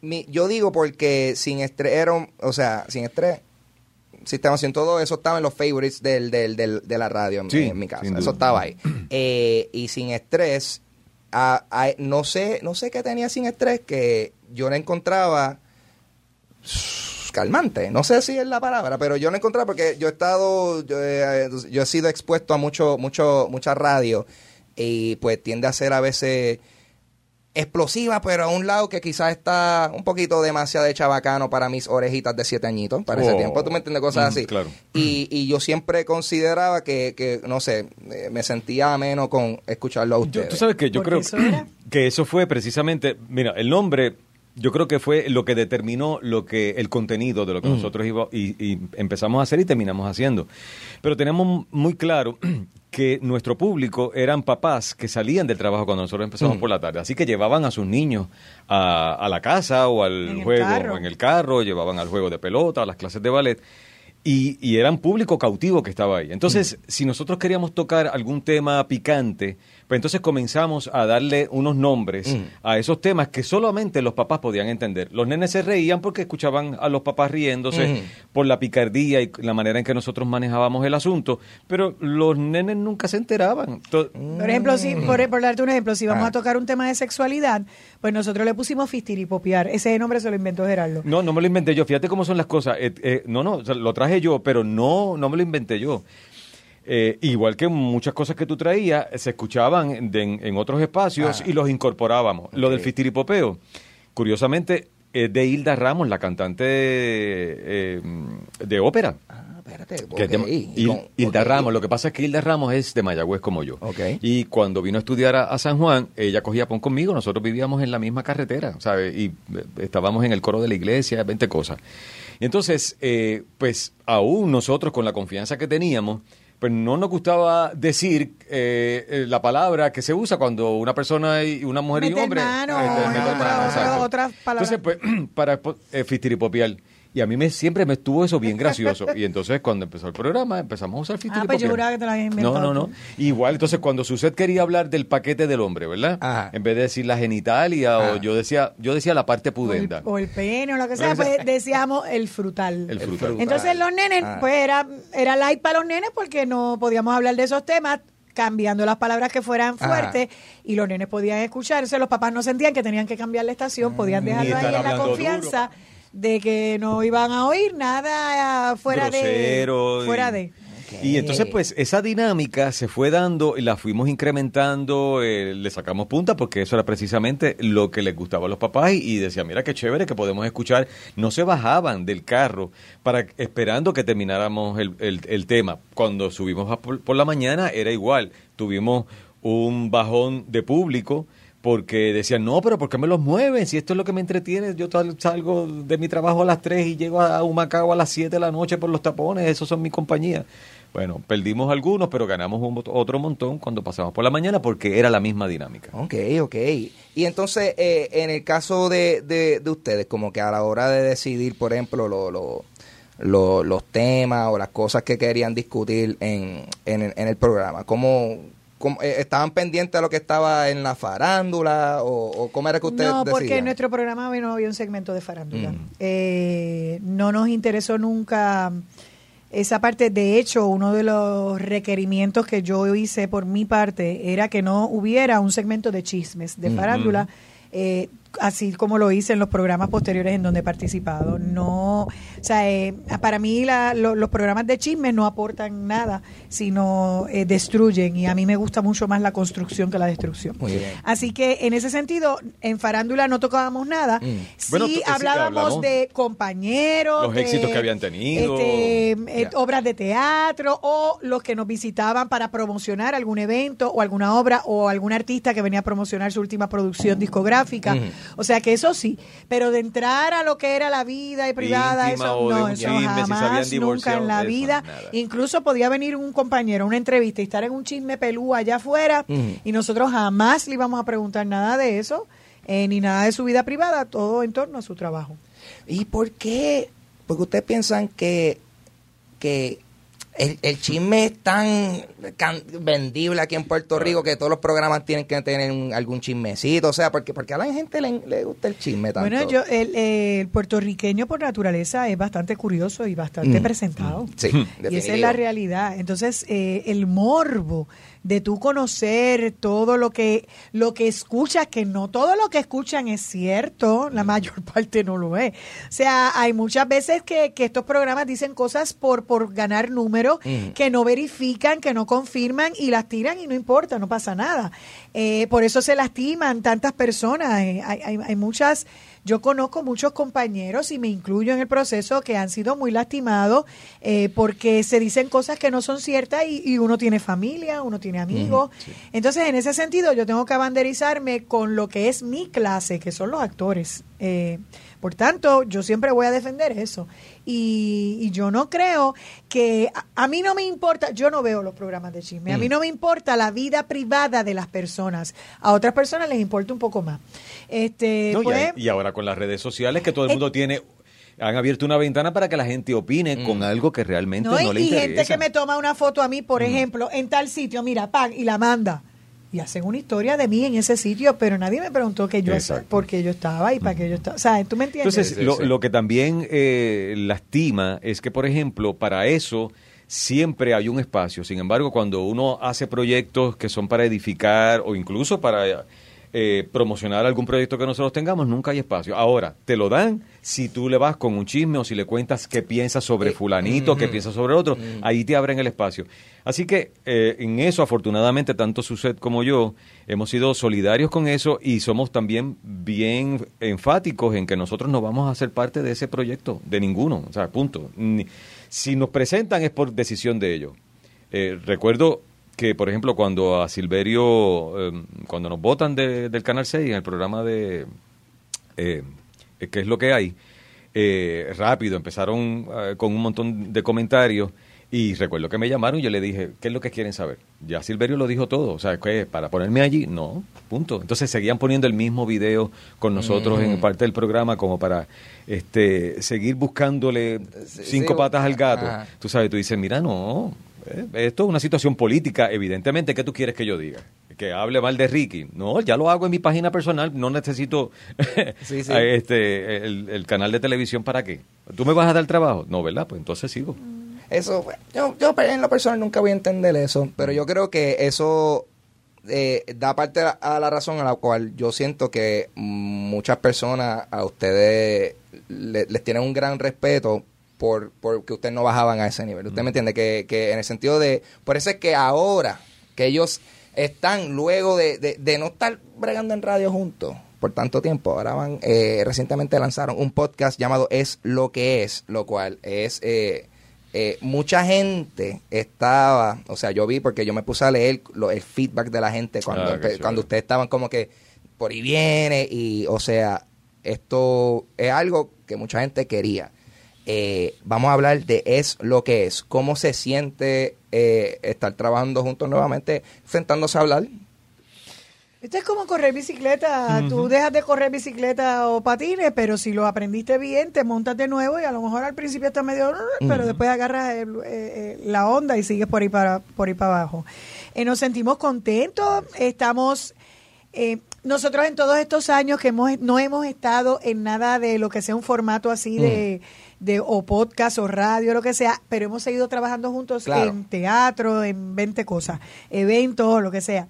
mi- yo digo porque Sin Estrés o sea, Sin Estrés, Sistema 102, eso estaba en los favorites del, del, del- de la radio en, Sí, en mi casa. Eso estaba ahí. Eh, y Sin Estrés, a- a- no sé no sé qué tenía Sin Estrés que yo la encontraba calmante. No sé si es la palabra, pero yo no encontraba porque yo he estado, yo he, yo he sido expuesto a mucho, mucho, mucha radio y pues tiende a ser a veces explosiva, pero a un lado que quizás está un poquito demasiado de chabacano para mis orejitas de siete añitos, para ese tiempo, tú me entiendes, cosas Mm, así. claro. Y, y yo siempre consideraba que, que no sé, eh, me sentía ameno con escucharlo a Yo- ustedes. tú sabes que yo creo eso que eso fue precisamente, mira, el nombre yo creo que fue lo que determinó lo que el contenido de lo que nosotros iba, y, y empezamos a hacer y terminamos haciendo. Pero tenemos muy claro que nuestro público eran papás que salían del trabajo cuando nosotros empezamos por la tarde, así que llevaban a sus niños a, a la casa o al En juego o en el carro, llevaban al juego de pelota, a las clases de ballet. Y, y eran público cautivo que estaba ahí. Entonces, si nosotros queríamos tocar algún tema picante, pues entonces comenzamos a darle unos nombres Mm. a esos temas que solamente los papás podían entender. Los nenes se reían porque escuchaban a los papás riéndose Mm. por la picardía y la manera en que nosotros manejábamos el asunto, pero los nenes nunca se enteraban. Por ejemplo, si, por, por darte un ejemplo, si vamos Ah. a tocar un tema de sexualidad, pues nosotros le pusimos fistiripopiar. Ese nombre se lo inventó Gerardo. No, no me lo inventé yo. Fíjate cómo son las cosas. Eh, eh, no, no, o sea, lo traje yo, pero no, no me lo inventé yo. Eh, igual que muchas cosas que tú traías, se escuchaban de- en, en otros espacios Ah. y los incorporábamos. Lo del fistiripopeo, curiosamente, es de Hilda Ramos, la cantante eh, de ópera. Ah, espérate. De- Hil- con- Hilda. Ramos, lo que pasa es que Hilda Ramos es de Mayagüez como yo. Y cuando vino a estudiar a, a San Juan, ella cogía pon conmigo, nosotros vivíamos en la misma carretera, ¿sabes? Y eh, estábamos en el coro de la iglesia, 20 cosas. Y entonces, eh, pues aún nosotros con la confianza que teníamos, pues no nos gustaba decir eh, eh, la palabra que se usa cuando una persona y una mujer y un hombre mano, eh, mano, otra- otras palabras. Entonces, pues, para eh, fistiripopiar. Y a mí me, siempre me estuvo eso bien gracioso. Y entonces cuando empezó el programa empezamos a usar Ah, fistiripopiar. pues yo juraba que te lo habías inventado. No, no, no. Igual, entonces cuando Suset quería hablar del paquete del hombre, ¿verdad? Ajá. En vez de decir la genitalia Ajá. o yo decía, yo decía la parte O el, pudenda. o el pene o lo que sea, pues decíamos el frutal. El frutal. Entonces los nenes, Ah. pues era, era light para los nenes porque no podíamos hablar de esos temas cambiando las palabras que fueran Ajá. fuertes y los nenes podían escucharse, los papás no sentían que tenían que cambiar la estación, podían Ni dejarlo ahí en la confianza de que no iban a oír nada ah, fuera Grosero de y- fuera de Y entonces, pues, esa dinámica se fue dando y la fuimos incrementando, eh, le sacamos punta porque eso era precisamente lo que les gustaba a los papás y, y decía, mira qué chévere que podemos escuchar. No se bajaban del carro para esperando que termináramos el, el- el tema. Cuando subimos a por, por la mañana era igual. Tuvimos un bajón de público porque decían, no, pero ¿por qué me los mueven? Si esto es lo que me entretiene, yo salgo de mi trabajo a las 3 y llego a Humacao a las 7 de la noche por los tapones, esos son mi compañía. Bueno, perdimos algunos, pero ganamos un otro montón cuando pasamos por la mañana porque era la misma dinámica. Ok, ok. Y entonces, eh, en el caso de, de, de ustedes, como que a la hora de decidir, por ejemplo, lo, lo- lo- los temas o las cosas que querían discutir en, en, en el programa, ¿cómo, estaban pendientes de lo que estaba en la farándula o, o cómo era que ustedes No, porque en nuestro programa no había un segmento de farándula. Mm. Eh, no nos interesó nunca esa parte. De hecho, uno de los requerimientos que yo hice por mi parte era que no hubiera un segmento de chismes de Mm, farándula. eh, así como lo hice en los programas posteriores en donde he participado. No, sea, eh, para mí la- lo- los programas de chismes no aportan nada, sino eh, destruyen. Y a mí me gusta mucho más la construcción que la destrucción. Muy bien. Así que en ese sentido, en farándula no tocábamos nada. Mm. Sí, Bueno, hablábamos de compañeros, los de, éxitos que habían tenido. este, eh, obras de teatro o los que nos visitaban para promocionar algún evento o alguna obra o algún artista que venía a promocionar su última producción discográfica. O sea que eso sí, pero de entrar a lo que era la vida y privada, Íntima eso o de no, un eso chisme, si se habían jamás, nunca en la eso, vida. nada. Incluso podía venir un compañero a una entrevista y estar en un chisme pelú allá afuera y nosotros jamás le íbamos a preguntar nada de eso, eh, ni nada de su vida privada, todo en torno a su trabajo. ¿Y por qué? Porque ustedes piensan que, que el, el chisme es tan can- vendible aquí en Puerto Rico que todos los programas tienen que tener un- algún chismecito. O sea, porque, porque a la gente le, le gusta el chisme tanto. Bueno, yo, el, el puertorriqueño por naturaleza es bastante curioso y bastante Mm, presentado. Sí, Y esa es la realidad. Entonces, eh, el morbo de tú conocer todo lo que lo que escuchas, que no todo lo que escuchan es cierto, la mayor parte no lo es. O sea, hay muchas veces que, que estos programas dicen cosas por, por ganar números, Mm. que no verifican, que no confirman y las tiran y no importa, no pasa nada. Eh, por eso se lastiman tantas personas. Eh, hay, hay, hay muchas... Yo conozco muchos compañeros y me incluyo en el proceso que han sido muy lastimados eh, porque se dicen cosas que no son ciertas y, y uno tiene familia, uno tiene amigos. Entonces, en ese sentido, yo tengo que abanderizarme con lo que es mi clase, que son los actores. Eh, por tanto, yo siempre voy a defender eso. Y, y yo no creo que a, a mí no me importa, yo no veo los programas de chisme, a mí no me importa la vida privada de las personas. A otras personas les importa un poco más. Este, No, y, hay- y ahora con las redes sociales que todo el Eh, mundo tiene, han abierto una ventana para que la gente opine con algo que realmente no, No, y, le y interesa. gente que me toma una foto a mí, por ejemplo, en tal sitio, mira, pan, y la manda. Y hacen una historia de mí en ese sitio, pero nadie me preguntó que yo por qué yo estaba y para qué yo estaba. O sea, ¿tú me entiendes? Entonces, Sí, lo, sí. lo que también eh, lastima es que, por ejemplo, para eso siempre hay un espacio. Sin embargo, cuando uno hace proyectos que son para edificar o incluso para eh, promocionar algún proyecto que nosotros tengamos, nunca hay espacio. Ahora, te lo dan si tú le vas con un chisme o si le cuentas qué piensas sobre Eh, fulanito, qué piensas sobre otro, ahí te abren el espacio. Así que eh, en eso, afortunadamente, tanto Suset como yo hemos sido solidarios con eso y somos también bien enfáticos en que nosotros no vamos a ser parte de ese proyecto, de ninguno, o sea, punto. Si nos presentan es por decisión de ellos. Eh, recuerdo que, por ejemplo, cuando a Silverio, eh, cuando nos votan de- del Canal 6 en el programa de eh, ¿Qué es lo que hay? Eh, rápido, empezaron eh, con un montón de comentarios y recuerdo que me llamaron y yo le dije, ¿qué es lo que quieren saber? Ya Silverio lo dijo todo, o sea, ¿qué? ¿Para ponerme allí? No, punto. Entonces seguían poniendo el mismo video con nosotros en parte del programa como para este seguir buscándole cinco sí, patas al gato. ajá. Tú sabes, tú dices, mira, no, eh, esto es una situación política, evidentemente, ¿qué tú quieres que yo diga? Que hable mal de Ricky. No, ya lo hago en mi página personal, no necesito Sí, sí. a este el, el canal de televisión para qué. ¿Tú me vas a dar trabajo? No, ¿verdad? Pues entonces sigo. Eso, pues, yo, yo en lo personal nunca voy a entender eso, pero yo creo que eso eh, da parte a, a la razón a la cual yo siento que muchas personas a ustedes le- les tienen un gran respeto por porque ustedes no bajaban a ese nivel. ¿Usted me entiende? Que, que en el sentido de, por eso es que ahora que ellos están luego de, de, de no estar bregando en radio juntos por tanto tiempo, ahora van, eh, recientemente lanzaron un podcast llamado Es lo que es, lo cual es... Eh, eh, mucha gente estaba, o sea, yo vi porque yo me puse a leer lo- el feedback de la gente cuando, Ah, cuando ustedes estaban como que por ahí viene y, o sea, esto es algo que mucha gente quería. Eh, vamos a hablar de es lo que es, cómo se siente eh, estar trabajando juntos nuevamente, sentándose a hablar. Esto es como correr bicicleta. Tú dejas de correr bicicleta o patines, pero si lo aprendiste bien, te montas de nuevo y a lo mejor al principio está medio, pero después agarras el- eh, eh, la onda y sigues por ahí para, por ahí para abajo. Eh, nos sentimos contentos, estamos... eh, nosotros en todos estos años que hemos, no hemos estado en nada de lo que sea un formato así de, de o podcast o radio, lo que sea, pero hemos seguido trabajando juntos Claro. en teatro, en 20 cosas, eventos, lo que sea.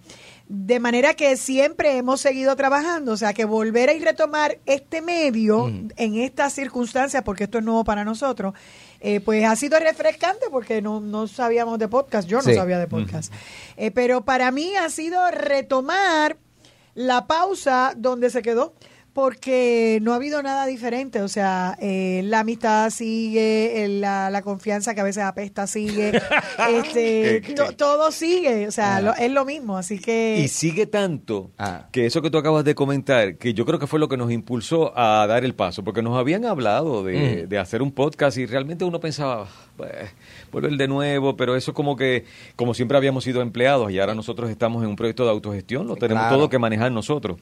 De manera que siempre hemos seguido trabajando, o sea, que volver a y retomar este medio en estas circunstancias, porque esto es nuevo para nosotros, eh, pues ha sido refrescante porque no, no sabíamos de podcast, yo no Sí. sabía de podcast. Eh, pero para mí ha sido retomar la pausa donde se quedó. Porque no ha habido nada diferente, o sea, eh, la amistad sigue, el- la, la confianza que a veces apesta sigue, este, todo sigue, o sea, lo- es lo mismo, así que... Y sigue tanto Ah. que eso que tú acabas de comentar, que yo creo que fue lo que nos impulsó a dar el paso, porque nos habían hablado de, Mm. de hacer un podcast y realmente uno pensaba, "Pues, volver de nuevo, pero eso como que, como siempre habíamos sido empleados y ahora nosotros estamos en un proyecto de autogestión, lo tenemos Claro. todo que manejar nosotros.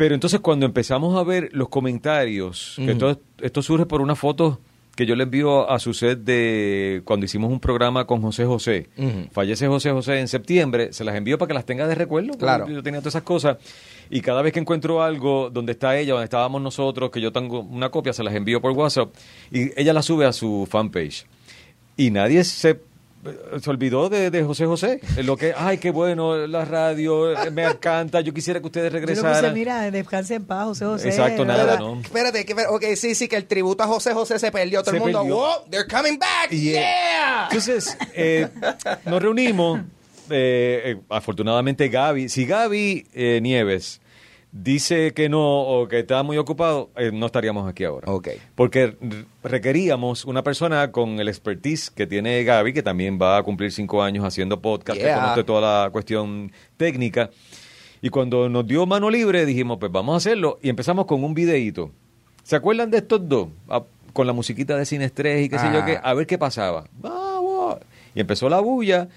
Pero entonces cuando empezamos a ver los comentarios, que todo esto surge por una foto que yo le envío a su set de cuando hicimos un programa con José José. Fallece José José en septiembre, se las envío para que las tenga de recuerdo. Claro. Yo tenía todas esas cosas. Y cada vez que encuentro algo donde está ella, donde estábamos nosotros, que yo tengo una copia, se las envío por WhatsApp. Y ella la sube a su fanpage. Y nadie se, se olvidó de, de José José. Lo que, ay, qué bueno, la radio, me encanta, yo quisiera que ustedes Yo regresaran. puse, mira, descanse en paz, José José. Exacto, nada, ¿verdad? ¿no? Espérate, que, ok, sí, sí, que el tributo a José José se perdió. Todo Se el mundo, perdió. wow, they're coming back, eh, yeah. Entonces, eh, nos reunimos. eh, eh, afortunadamente, Gaby. Si Gaby eh, Nieves dice que no o que está muy ocupado, eh, no estaríamos aquí ahora. Porque requeríamos una persona con el expertise que tiene Gaby, que también va a cumplir cinco años haciendo podcast, que Yeah. conoce toda la cuestión técnica. Y cuando nos dio mano libre, dijimos, pues vamos a hacerlo. Y empezamos con un videíto. ¿Se acuerdan de estos dos? Ah, con la musiquita de Cine y qué sé yo Ah. qué. A ver qué pasaba. Vamos. Y empezó la bulla.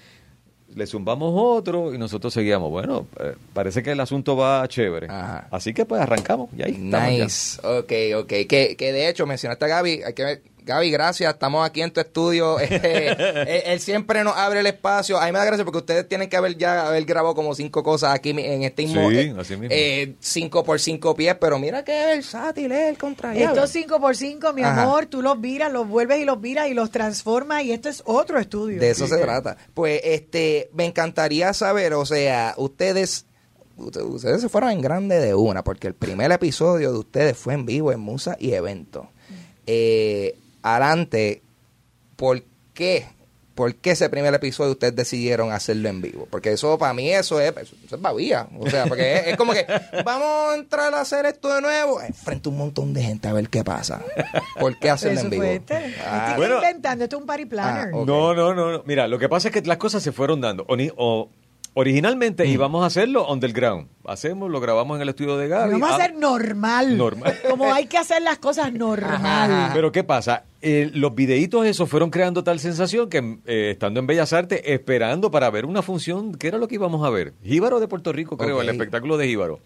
Le zumbamos otro y nosotros seguíamos. Bueno, eh, parece que el asunto va chévere. Ajá. Así que pues arrancamos. Y ahí estamos ya. Nice, ok, ok. Que, que de hecho mencionaste a Gaby, hay que Gaby, gracias, estamos aquí en tu estudio. Este, él, él siempre nos abre el espacio. A mí me da gracia porque ustedes tienen que haber ya haber grabado como cinco cosas aquí en este mismo. Sí, eh, así mismo. eh, cinco por cinco pies, pero mira qué versátil es el contra Estos 5 por 5 mi Ajá. amor, tú los viras, los vuelves y los viras y los transformas y esto es otro estudio. De eso se trata. Pues este, me encantaría saber, o sea, ustedes usted- ustedes se fueron en grande de una, porque el primer episodio de ustedes fue en vivo en Musa y Evento. Eh, adelante, ¿por qué? ¿Por qué ese primer episodio ustedes decidieron hacerlo en vivo? Porque eso, para mí, eso es, eso, es babía. O sea, porque es, es como que, vamos a entrar a hacer esto de nuevo, eh, frente a un montón de gente a ver qué pasa. ¿Por qué hacerlo en vivo? Ah, Bueno. inventando, esto es un party planner. Ah. No, no, no, no. Mira, lo que pasa es que las cosas se fueron dando. O-. originalmente íbamos a hacerlo on the ground. Hacemos, lo grabamos en el estudio de Gaby. Vamos a Ah, hacer normal. Normal. Como hay que hacer las cosas normal. Pero ¿qué pasa? Eh, los videitos esos fueron creando tal sensación que eh, estando en Bellas Artes, esperando para ver una función, ¿qué era lo que íbamos a ver? Jíbaro de Puerto Rico, creo, el espectáculo de Jíbaro.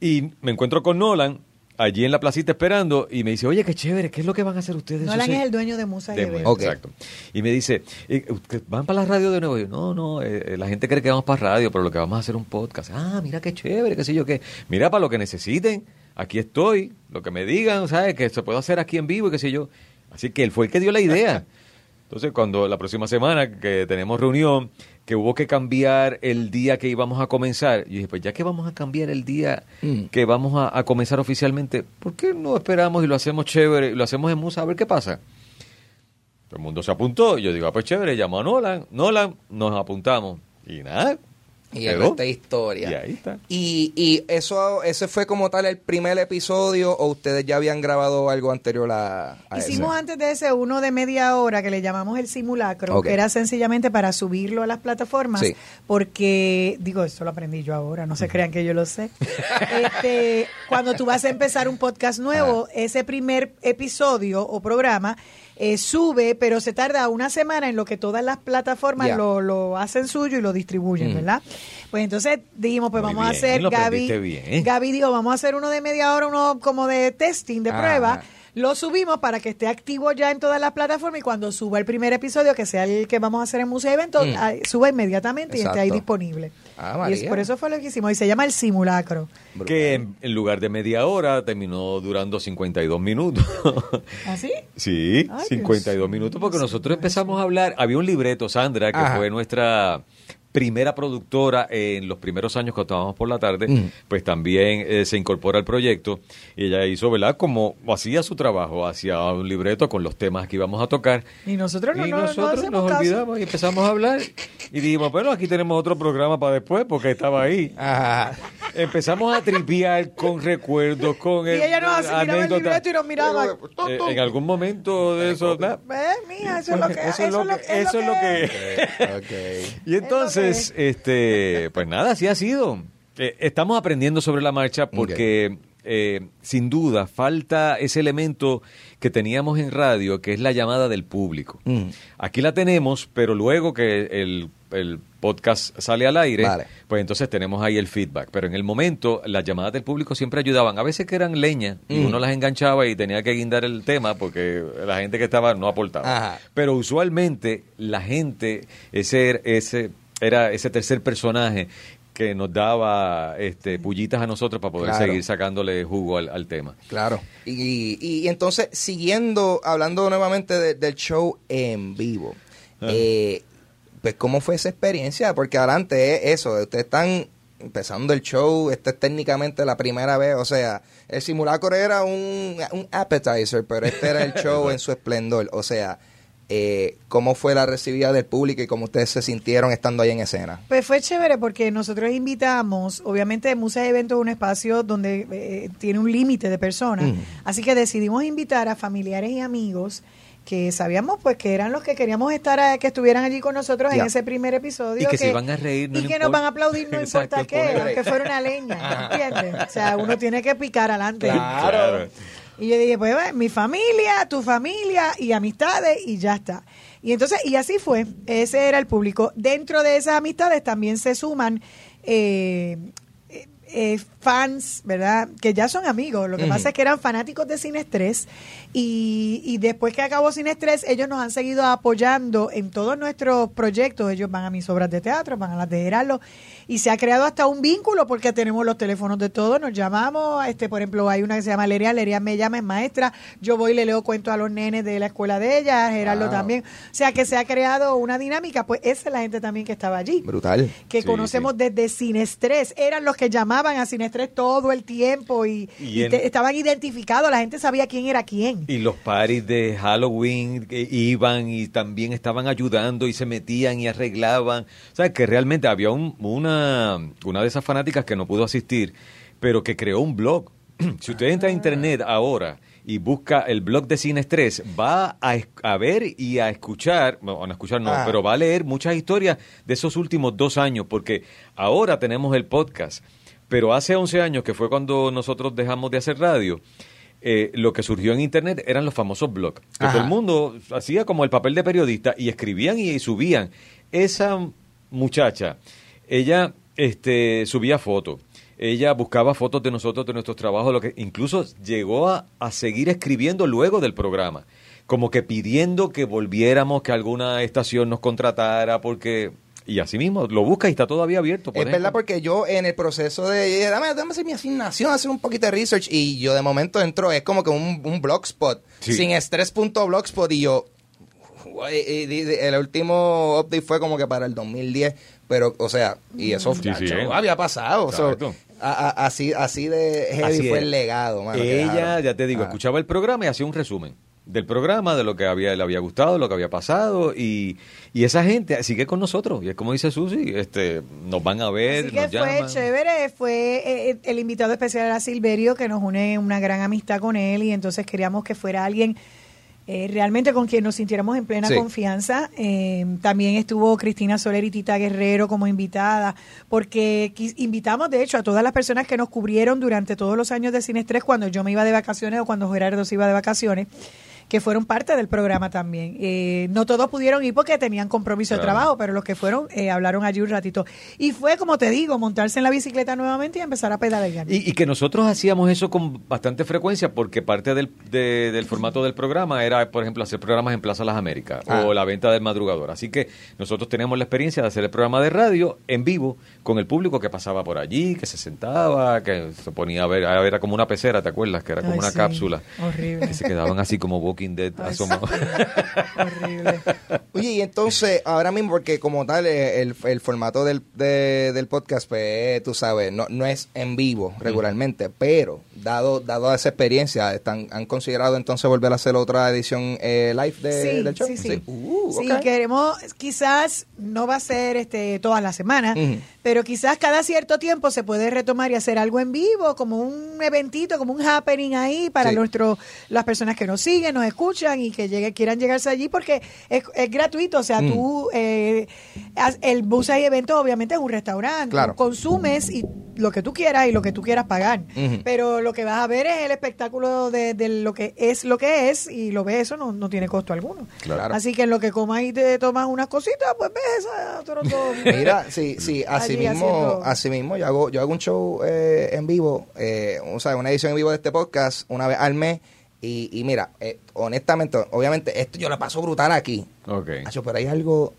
Y me encuentro con Nolan allí en la placita esperando y me dice, oye, qué chévere, ¿qué es lo que van a hacer ustedes? Nolan es el dueño de Musa y de-. Ok. Exacto. Y me dice, eh, ¿ustedes ¿van para la radio de nuevo? Y yo, no, no, eh, eh, la gente cree que vamos para radio, pero lo que vamos a hacer es un podcast. Ah, mira qué chévere, qué sé yo qué. Mira, para lo que necesiten, aquí estoy, lo que me digan, ¿sabes? Que se puede hacer aquí en vivo y qué sé yo. Así que él fue el que dio la idea. Entonces, cuando la próxima semana que tenemos reunión, que hubo que cambiar el día que íbamos a comenzar, y dije, pues ya que vamos a cambiar el día Mm. que vamos a, a comenzar oficialmente, ¿por qué no esperamos y lo hacemos chévere y lo hacemos en Musa a ver qué pasa? Todo el mundo se apuntó. Yo digo, ah, pues chévere, llamo a Nolan. Nolan, nos apuntamos. Y nada, Y el resto es historia. Y ahí está. Y, y eso, ese fue como tal el primer episodio o ustedes ya habían grabado algo anterior a, a Hicimos ese? antes de ese uno de media hora que le llamamos el simulacro, que era sencillamente para subirlo a las plataformas, Sí. porque, digo, esto lo aprendí yo ahora, no se crean que yo lo sé. Este, cuando tú vas a empezar un podcast nuevo, ese primer episodio o programa eh, sube, pero se tarda una semana en lo que todas las plataformas lo, lo hacen suyo y lo distribuyen, Mm. ¿verdad? Pues entonces dijimos, pues Muy vamos a hacer, Gaby, bien. Gaby dijo, vamos a hacer uno de media hora, uno como de testing, de Ajá. prueba. Lo subimos para que esté activo ya en todas las plataformas y cuando suba el primer episodio, que sea el que vamos a hacer en Museo Evento, Mm. ah, suba inmediatamente y esté ahí disponible. Ah, y es, por eso fue lo que hicimos. Y se llama el simulacro. Que en, en lugar de media hora terminó durando 52 minutos. ¿Así? Sí, Ay, 52 Dios minutos, porque nosotros empezamos a hablar. Había un libreto, Sandra, que Ajá. fue nuestra primera productora en los primeros años que estábamos por la tarde, Mm. pues también eh, se incorpora al proyecto y ella hizo, ¿verdad? Como hacía su trabajo, hacía un libreto con los temas que íbamos a tocar. Y nosotros no, y no- no nosotros hacemos nos caso. olvidamos y empezamos a hablar y dijimos, bueno, aquí tenemos otro programa para después porque estaba ahí. Ajá. Empezamos a tripear con recuerdos, con Y el- ella nos miraba el libreto y nos miraba. Eh, en algún momento de eso, ¿verdad? ¿Ves, mija? Eso es lo que Eso es lo que- eso es lo que- Ok. Y entonces, este, pues nada, así ha sido. Eh, estamos aprendiendo sobre la marcha porque eh, sin duda falta ese elemento que teníamos en radio, que es la llamada del público. Mm. Aquí la tenemos, pero luego que el, el podcast sale al aire, Vale. pues entonces tenemos ahí el feedback. Pero en el momento, las llamadas del público siempre ayudaban. A veces que eran leña y Mm. uno las enganchaba y tenía que guindar el tema porque la gente que estaba no aportaba. Ajá. Pero usualmente la gente, ese, ese era ese tercer personaje que nos daba este, pullitas a nosotros para poder Claro. seguir sacándole jugo al, al tema. Claro. Y, y, y entonces, siguiendo, hablando nuevamente de- del show en vivo, eh, pues, ¿cómo fue esa experiencia? Porque adelante es eso, ustedes están empezando el show, esta es técnicamente la primera vez, o sea, el simulacro era un, un appetizer, pero este era el show en su esplendor, o sea, eh, ¿cómo fue la recibida del público y cómo ustedes se sintieron estando ahí en escena? Pues fue chévere porque nosotros invitamos, obviamente Musea de Eventos es un espacio donde eh, tiene un límite de personas, Mm. así que decidimos invitar a familiares y amigos que sabíamos pues que eran los que queríamos estar eh, que estuvieran allí con nosotros en ese primer episodio Y que se iban a reír, no y que nos van a aplaudir no Exacto, importa qué aunque fuera una leña ¿entiendes? o sea uno tiene que picar adelante Claro. Y yo dije, pues mi familia, tu familia y amistades y ya está. Y entonces, y así fue, ese era el público. Dentro de esas amistades también se suman eh, eh, eh, fans, ¿verdad? Que ya son amigos. Lo que pasa es que eran fanáticos de Sin Estrés y, y después que acabó Sin Estrés, ellos nos han seguido apoyando en todos nuestros proyectos. Ellos van a mis obras de teatro, van a las de Gerardo y se ha creado hasta un vínculo porque tenemos los teléfonos de todos, nos llamamos, este por ejemplo, hay una que se llama Leria, Leria me llama, es maestra, yo voy y le leo cuentos a los nenes de la escuela de ella, Gerardo Wow. también. O sea, que se ha creado una dinámica, pues esa es la gente también que estaba allí Brutal. que Sí, conocemos desde Sin Estrés, eran los que llamaban a Sin Estrés todo el tiempo y, Y te- estaban identificados, la gente sabía quién era quién. Y los paris de Halloween que iban y también estaban ayudando y se metían y arreglaban. O sea, que realmente había un- una, una de esas fanáticas que no pudo asistir, pero que creó un blog. si usted entra a internet ahora y busca el blog de Cine Estrés, va a, a ver y a escuchar, bueno, a escuchar no, Ah. pero va a leer muchas historias de esos últimos dos años, porque ahora tenemos el podcast, pero hace 11 años, que fue cuando nosotros dejamos de hacer radio, eh, lo que surgió en internet eran los famosos blogs. Que todo el mundo hacía como el papel de periodista y escribían y, subían. Esa muchacha, ella este, subía fotos. Ella buscaba fotos de nosotros, de nuestros trabajos, lo que incluso llegó a, a seguir escribiendo luego del programa, como que pidiendo que volviéramos, que alguna estación nos contratara, porque y así mismo lo busca y está todavía abierto. por Es ejemplo. verdad porque yo en el proceso de, dame, dame hacer mi asignación, hacer un poquito de research y yo de momento entro, es como que un, un blogspot, Sí. sin estrés.blogspot y yo, el último update fue como que para el 2010, pero o sea, y eso Sí, sí, ya, eh. había pasado, so, Exacto. a- a- así, así de heavy Así fue es. el legado. mano, Ella, ya te digo, Ah. escuchaba el programa y hacía un resumen. Del programa, de lo que había, le había gustado, lo que había pasado, y, y esa gente sigue con nosotros, y es como dice Susi, este, nos van a ver, Así que nos fue llaman. chévere, fue eh, el invitado especial era Silverio, que nos une una gran amistad con él, y entonces queríamos que fuera alguien eh, realmente con quien nos sintiéramos en plena Sí. confianza. Eh, también estuvo Cristina Soler y Tita Guerrero como invitada, porque invitamos, de hecho, a todas las personas que nos cubrieron durante todos los años de Cinestrés, cuando yo me iba de vacaciones o cuando Gerardo se iba de vacaciones, que fueron parte del programa también. Eh, no todos pudieron ir porque tenían compromiso de trabajo, pero los que fueron eh, hablaron allí un ratito. Y fue, como te digo, montarse en la bicicleta nuevamente y empezar a pedalear. Y, y que nosotros hacíamos eso con bastante frecuencia porque parte del, de- del formato del programa era, por ejemplo, hacer programas en Plaza Las Américas Ah. o la venta del madrugador. Así que nosotros teníamos la experiencia de hacer el programa de radio en vivo con el público que pasaba por allí, que se sentaba, que se ponía a ver, a ver, era como una pecera, ¿te acuerdas? Que era como Ay, una sí. cápsula. Horrible. Que se quedaban así como Walking Dead sí. Horrible. Oye, y entonces, ahora mismo, porque como tal, eh, el, el formato del, de- del podcast, pues, eh, tú sabes, no, no es en vivo regularmente, pero dado dado esa experiencia, están, ¿han considerado entonces volver a hacer otra edición eh, live de, sí, del show? Sí, sí. Uh, Sí, ok. queremos, quizás no va a ser este todas las semanas, Ujú. pero quizás cada cierto tiempo se puede retomar y hacer algo en vivo, como un eventito, como un happening ahí para Sí. nuestro, las personas que nos siguen, nos escuchan y que llegue, quieran llegarse allí porque es, es gratuito, o sea, Mm. tú, eh, el bus y eventos obviamente es un restaurante, Claro. Consumes y lo que tú quieras y lo que tú quieras pagar, pero lo que vas a ver es el espectáculo de, de lo que es lo que es y lo ves, eso no, no tiene costo alguno. Claro. Así que en lo que comas y te tomas unas cositas, pues ves esa troto. Mira, sí, sí, así Allí mismo, haciendo- así mismo, yo hago, yo hago un show eh, en vivo, eh, o sea, una edición en vivo de este podcast una vez al mes, y, y mira, eh, honestamente, obviamente, esto yo lo paso brutal aquí, Ok. Hacho, pero hay algo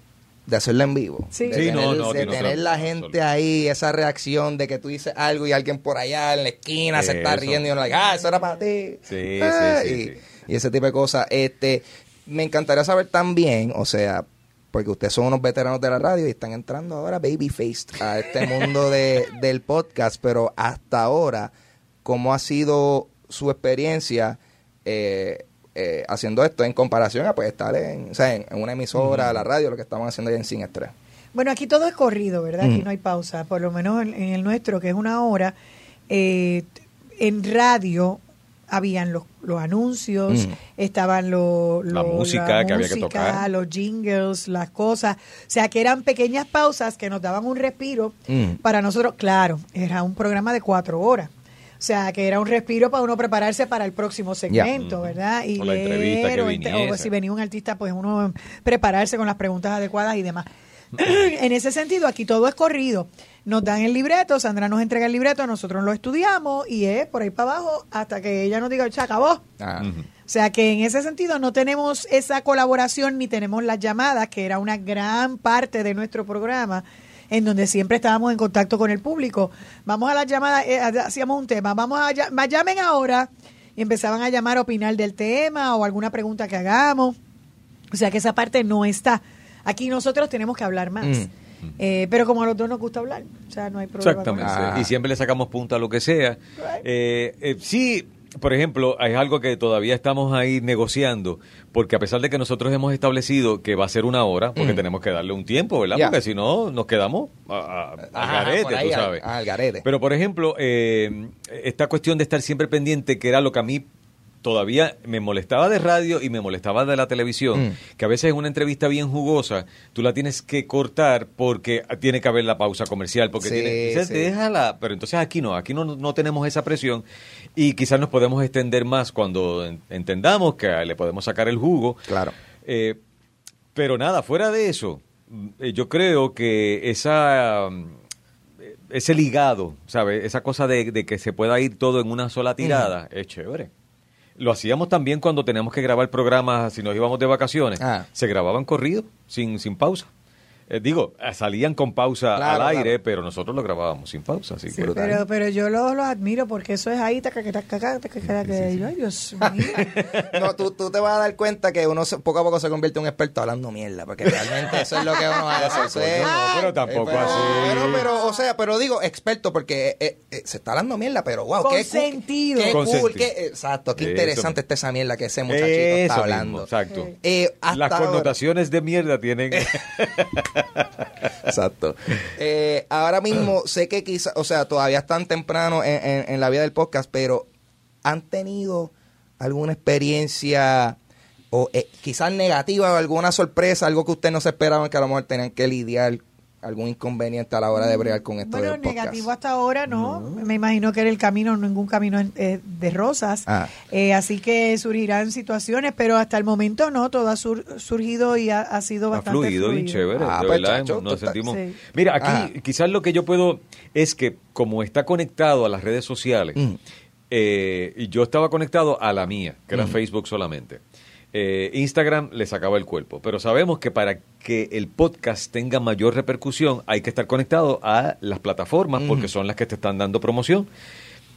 de hacerlo en vivo. Sí. De Sí, tener, no, no, de tener la gente ahí, esa reacción de que tú dices algo y alguien por allá en la esquina se está Eso. riendo y uno like, ah, eso era para ti. Sí, Ah, sí, sí, y, sí. y ese tipo de cosas. Este, me encantaría saber también, o sea, porque ustedes son unos veteranos de la radio y están entrando ahora babyfaced a este mundo de, del podcast, pero hasta ahora, ¿cómo ha sido su experiencia eh, eh, haciendo esto en comparación a pues estar en, o sea, en, en una emisora, la radio, lo que estamos haciendo ahí en Sin Estrés? Bueno, aquí todo es corrido, ¿verdad? Aquí no hay pausa. Por lo menos en, en el nuestro, que es una hora, eh, en radio habían los, los anuncios, estaban los, La los- música que había que tocar. los jingles, las cosas. O sea, que eran pequeñas pausas que nos daban un respiro para nosotros. Claro, era un programa de cuatro horas. O sea, que era un respiro para uno prepararse para el próximo segmento. ¿verdad? Y O la entrevista que leer, o si venía un artista, pues uno prepararse con las preguntas adecuadas y demás. en ese sentido, aquí todo es corrido. Nos dan el libreto, Sandra nos entrega el libreto, nosotros lo estudiamos y es por ahí para abajo hasta que ella nos diga, se acabó. Ah. O sea que en ese sentido no tenemos esa colaboración ni tenemos las llamadas, que era una gran parte de nuestro programa, en donde siempre estábamos en contacto con el público. Vamos a las llamadas, eh, hacíamos un tema, vamos a ma- llamen ahora y empezaban a llamar a opinar del tema o alguna pregunta que hagamos. O sea que esa parte no está. Aquí nosotros tenemos que hablar más. Mm. Eh, pero como a los dos nos gusta hablar, o sea, no hay problema. con Exactamente. eso. Ah. Y siempre le sacamos punta a lo que sea. Eh, eh, sí, por ejemplo, es algo que todavía estamos ahí negociando, porque a pesar de que nosotros hemos establecido que va a ser una hora, porque Mm. tenemos que darle un tiempo, ¿verdad? Porque si no, nos quedamos al garete, ahí, tú al- sabes. al garete. Pero, por ejemplo, eh, esta cuestión de estar siempre pendiente, que era lo que a mí todavía me molestaba de radio y me molestaba de la televisión, Mm. que a veces en una entrevista bien jugosa tú la tienes que cortar porque tiene que haber la pausa comercial, porque Sí, tiene, sí. déjala, pero entonces aquí no, aquí no, no tenemos esa presión y quizás nos podemos extender más cuando en- entendamos que le podemos sacar el jugo. Claro. Eh, pero nada, fuera de eso, eh, yo creo que esa eh, ese ligado, ¿sabes? Esa cosa de, de que se pueda ir todo en una sola tirada, es chévere. Lo hacíamos también cuando teníamos que grabar programas, si nos íbamos de vacaciones, Ah. se grababan corridos, sin, sin pausa. Eh, digo, eh, salían con pausa Claro, al aire, claro. pero nosotros lo grabábamos sin pausa, así que... Pero, pero yo los los admiro porque eso es ahí, taca, taca, taca, ay, Dios mío. No, tú, tú te vas a dar cuenta que uno se- poco a poco se convierte en un experto hablando mierda, porque realmente eso es lo que uno hace. eso es- No, pero tampoco pero, así. Pero, pero, o sea, pero digo experto porque eh, eh, se está hablando mierda, pero wow, Con qué cool, sentido. Qué Con cool, sentido. qué, exacto, qué Eso interesante está esa mierda que ese muchachito Eso está mismo, hablando. exacto. Eh, hasta Las ahora- connotaciones de mierda tienen... Exacto. Eh, ahora mismo sé que quizás, o sea, todavía están temprano en, la vida del podcast, pero ¿han tenido alguna experiencia o eh, quizás negativa o alguna sorpresa, algo que ustedes no se esperaban que a lo mejor tenían que lidiar, algún inconveniente a la hora de bregar con esto Bueno, del podcast? negativo hasta ahora no. Me imagino que era el camino, ningún camino eh, de rosas. Ah. Eh, así que surgirán situaciones, pero hasta el momento no. Todo ha sur- surgido y ha, ha sido Ha bastante fluido y chévere, Ah, de pues, verdad, chacho, nos sentimos... Sí. Mira, aquí Ajá. quizás lo que yo puedo es que como está conectado a las redes sociales, Mm. eh, y yo estaba conectado a la mía, que era Facebook solamente. Eh, Instagram le sacaba el cuerpo, pero sabemos que para que el podcast tenga mayor repercusión hay que estar conectado a las plataformas porque son las que te están dando promoción.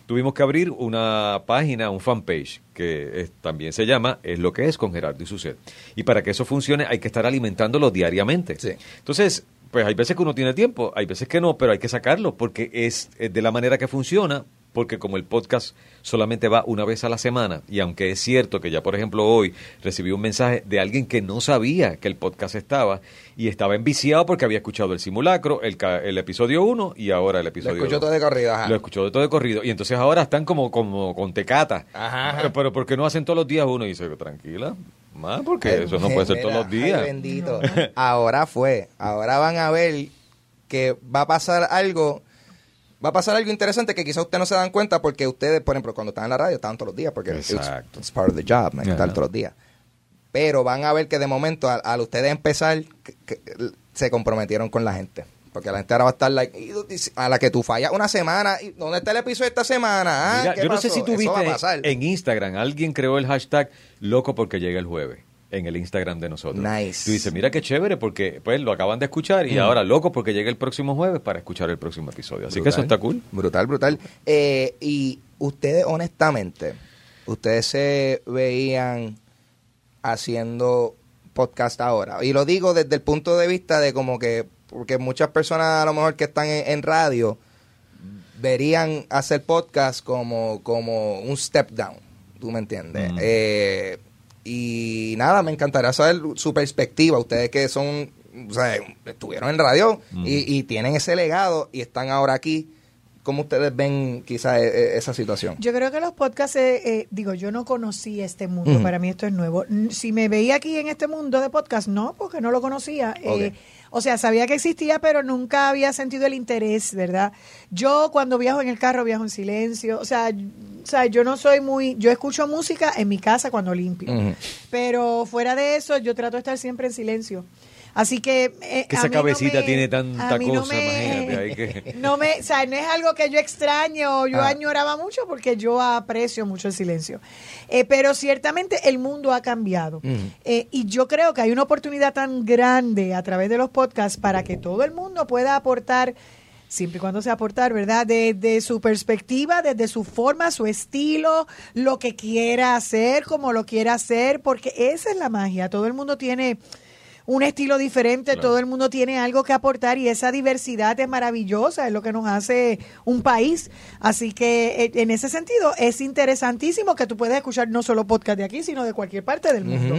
Tuvimos que abrir una página, un fanpage, que es- también se llama Es lo que es con Gerardo y Suced. Y para que eso funcione hay que estar alimentándolo diariamente. Sí. Entonces, pues hay veces que uno tiene tiempo, hay veces que no, pero hay que sacarlo porque es, es de la manera que funciona, porque como el podcast solamente va una vez a la semana, y aunque es cierto que ya, por ejemplo, hoy recibí un mensaje de alguien que no sabía que el podcast estaba y estaba enviciado porque había escuchado el simulacro, el, el episodio 1 y ahora el Lo episodio escucho dos. todo de corrido, ajá. Lo escuchó todo de corrido. Y entonces ahora están como, como con tecata. Ajá, ajá. Pero, pero ¿por qué no hacen todos los días uno? Y dice, tranquila, más porque Ay, eso no puede ser todos los días. ay, bendito. Ahora fue. Ahora van a ver que va a pasar algo. Va a pasar algo interesante que quizás ustedes no se dan cuenta porque ustedes, por ejemplo, cuando están en la radio, están todos los días porque it's, Exacto. it's part of the job, man, estar todos los días. Pero van a ver que de momento, al, al ustedes empezar, que- que se comprometieron con la gente. Porque la gente ahora va a estar like, "Y tú dices, a la que tú fallas una semana, ¿y ¿dónde está el episodio esta semana? Ah, Mira, ¿qué yo no sé si tú viste en Instagram, alguien creó el hashtag loco porque llega el jueves en el Instagram de nosotros. Nice. Tú dices, mira qué chévere porque pues lo acaban de escuchar y ahora loco porque llega el próximo jueves para escuchar el próximo episodio. Así que eso está cool. Brutal, brutal. Eh, y ustedes, honestamente, ustedes se veían haciendo podcast ahora. Y lo digo desde el punto de vista de como que, porque muchas personas a lo mejor que están en, en radio verían hacer podcast como, como un step down. ¿Tú me entiendes? Mm. Eh, y nada, me encantaría saber su perspectiva. Ustedes que son, o sea, estuvieron en radio y, y tienen ese legado y están ahora aquí. ¿Cómo ustedes ven quizás esa situación? Yo creo que los podcasts, eh, eh, digo, yo no conocí este mundo, para mí esto es nuevo. Si me veía aquí en este mundo de podcast, no, porque no lo conocía. Eh, Ok. O sea, sabía que existía, pero nunca había sentido el interés, ¿verdad? Yo cuando viajo en el carro viajo en silencio, o sea, o sea, yo no soy muy, yo escucho música en mi casa cuando limpio, pero fuera de eso yo trato de estar siempre en silencio. Así que... eh, Que esa mí no cabecita me- tiene tanta a mí no cosa, me- imagínate, hay que- no me, o sea, no es algo que yo extraño o yo Ah. añoraba mucho porque yo aprecio mucho el silencio. Eh, pero ciertamente el mundo ha cambiado. Eh, y yo creo que hay una oportunidad tan grande a través de los podcasts para que todo el mundo pueda aportar siempre y cuando sea aportar, ¿verdad? Desde su perspectiva, desde su forma, su estilo, lo que quiera hacer, como lo quiera hacer, porque esa es la magia. Todo el mundo tiene un estilo diferente, Claro. todo el mundo tiene algo que aportar y esa diversidad es maravillosa, es lo que nos hace un país. Así que eh, en ese sentido es interesantísimo que tú puedas escuchar no solo podcast de aquí, sino de cualquier parte del mundo.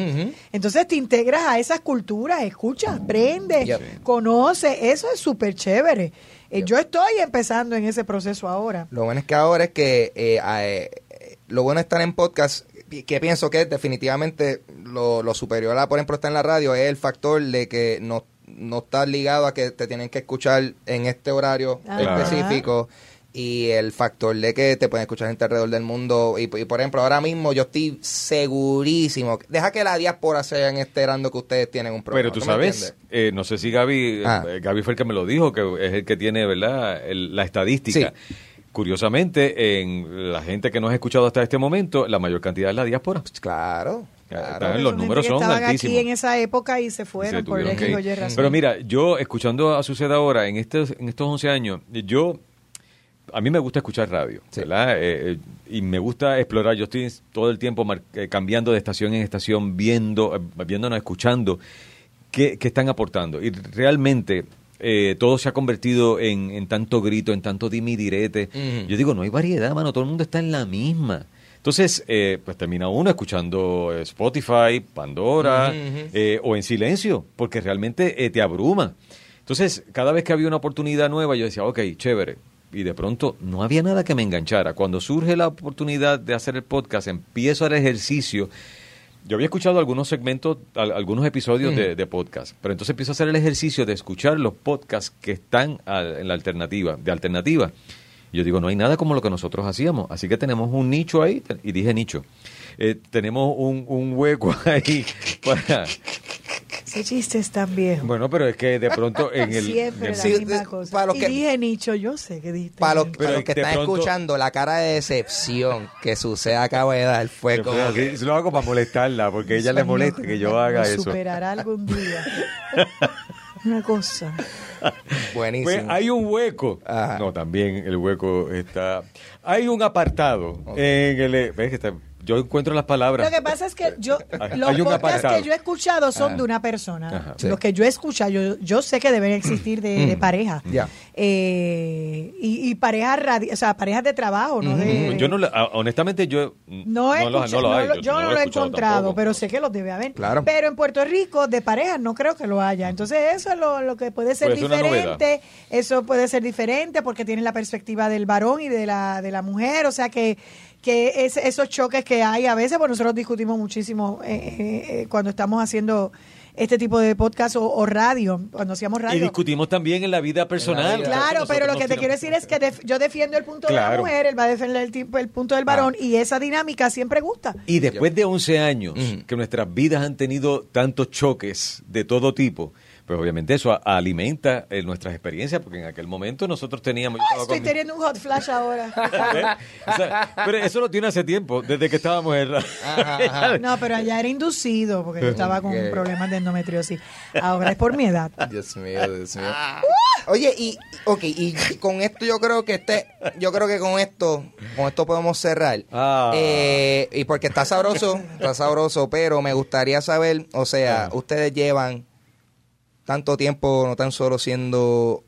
Entonces te integras a esas culturas, escuchas, aprendes, conoces, eso es súper chévere. Eh, Yo estoy empezando en ese proceso ahora. Lo bueno es que ahora es que eh, eh, lo bueno de estar en podcast, que pienso que definitivamente lo, lo superior a, por ejemplo, estar en la radio, es el factor de que no, no estás ligado a que te tienen que escuchar en este horario Ajá. específico. Y el factor de que te pueden escuchar gente alrededor del mundo. Y, y, por ejemplo, ahora mismo yo estoy segurísimo. Deja que la diáspora sea enterando que ustedes tienen un programa. Pero tú sabes, eh, no sé si Gaby, Ah. eh, Gaby fue el que me lo dijo, que es el que tiene, ¿verdad?, El- la estadística. Curiosamente, en la gente que nos ha escuchado hasta este momento, la mayor cantidad es la diáspora. Claro, Claro, los Son números son estaban altísimos. aquí en esa época y se fueron Se por tuvieron X que o ir. Y razón. Pero mira, yo escuchando a Suceda ahora, en estos, en estos 11 años, yo, a mí me gusta escuchar radio, Sí. ¿verdad? Eh, eh, y me gusta explorar, yo estoy todo el tiempo mar- eh, cambiando de estación en estación, viendo, eh, viéndonos, escuchando qué, qué están aportando. Y realmente... eh, todo se ha convertido en, en tanto grito, en tanto dimi direte. Yo digo, no hay variedad, mano, todo el mundo está en la misma. Entonces, eh, pues termina uno escuchando eh, Spotify, Pandora, eh, o en silencio, porque realmente eh, te abruma. Entonces, cada vez que había una oportunidad nueva, yo decía, ok, chévere. Y de pronto no había nada que me enganchara. Cuando surge la oportunidad de hacer el podcast, empiezo el ejercicio. Yo había escuchado algunos segmentos, al- algunos episodios de, de podcast, pero entonces empiezo a hacer el ejercicio de escuchar los podcasts que están en la alternativa, de alternativa. Y yo digo, no hay nada como lo que nosotros hacíamos, así que tenemos un nicho ahí, y dije nicho, Eh, tenemos un, un hueco ahí para... Ese chiste es tan viejo. Bueno, pero es que de pronto en el... Siempre en la el- Sí, misma de- cosa. para los y que- dije nicho, yo sé que dijiste. Para los, para los que están pronto- escuchando, la cara de decepción que sucede acaba de dar fue como que- que lo hago para molestarla, porque a ella le molesta que yo haga lo eso. superará algún día. Una cosa. buenísimo. Pues hay un hueco. Ajá. No, también el hueco está. Hay un apartado en el. ¿Ves que está- Yo encuentro las palabras. Lo que pasa es que yo, Hay- los hay un podcasts que yo he escuchado son Ah. de una persona. Ajá. Sí. Los que yo he escuchado, yo, yo sé que deben existir de, de Mm. pareja. Ya. Eh, y, y parejas radi- o sea, parejas de trabajo, ¿no? De, Yo no, le- ah, honestamente, yo. No, he lo- escuchado- lo hay, no lo- yo no lo he encontrado, tampoco. pero sé que los debe haber. Claro. Pero en Puerto Rico, de parejas, no creo que lo haya. Entonces, eso es lo, lo que puede ser una diferente. Eso puede ser diferente porque tiene la perspectiva del varón y de la, de la mujer. O sea, que, que es- esos choques que hay a veces, pues nosotros discutimos muchísimo eh, eh, eh, cuando estamos haciendo este tipo de podcast o, o radio, cuando hacíamos Y radio. discutimos también en la vida personal. vida. Claro, pero lo que te tiramos- quiero decir es que def- yo defiendo el punto de la mujer, él va a defender el, tipo- el punto del varón y esa dinámica siempre gusta. Y después de 11 años que nuestras vidas han tenido tantos choques de todo tipo, pues obviamente eso a- alimenta eh, nuestras experiencias, porque en aquel momento nosotros teníamos... Ah, estoy mi- teniendo un hot flash ahora. ¿Eh? O sea, pero eso lo tiene hace tiempo, desde que estábamos en No, pero allá era inducido porque yo estaba con problemas de endometriosis. Ahora es por mi edad. Dios mío, Dios mío. Oye, y ok, y con esto yo creo que este, yo creo que con esto, con esto podemos cerrar. Ah. Eh, y porque está sabroso, está sabroso, pero me gustaría saber, o sea, Ah. ustedes llevan tanto tiempo no tan solo siendo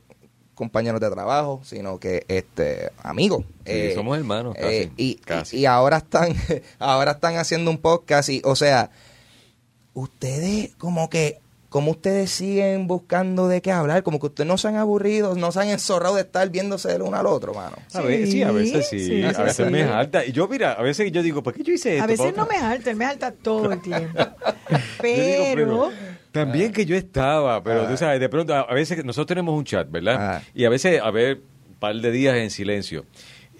compañeros de trabajo, sino que este amigos. Sí, somos hermanos, casi, eh, y, casi. y ahora están, ahora están haciendo un podcast y, o sea, ustedes como que como ustedes siguen buscando de qué hablar, como que ustedes no se han aburrido, no se han enzorrado de estar viéndose el uno al otro, mano. A veces, sí, a veces sí, Sí, a sí, veces sí. me alta. Y yo, mira, a veces yo digo, ¿por qué yo hice esto? A veces no me alta, él me alta todo el tiempo. Pero, también que yo estaba, pero Ah. tú sabes, de pronto, a, a veces nosotros tenemos un chat, ¿verdad? Ah. Y a veces, a ver, un par de días en silencio.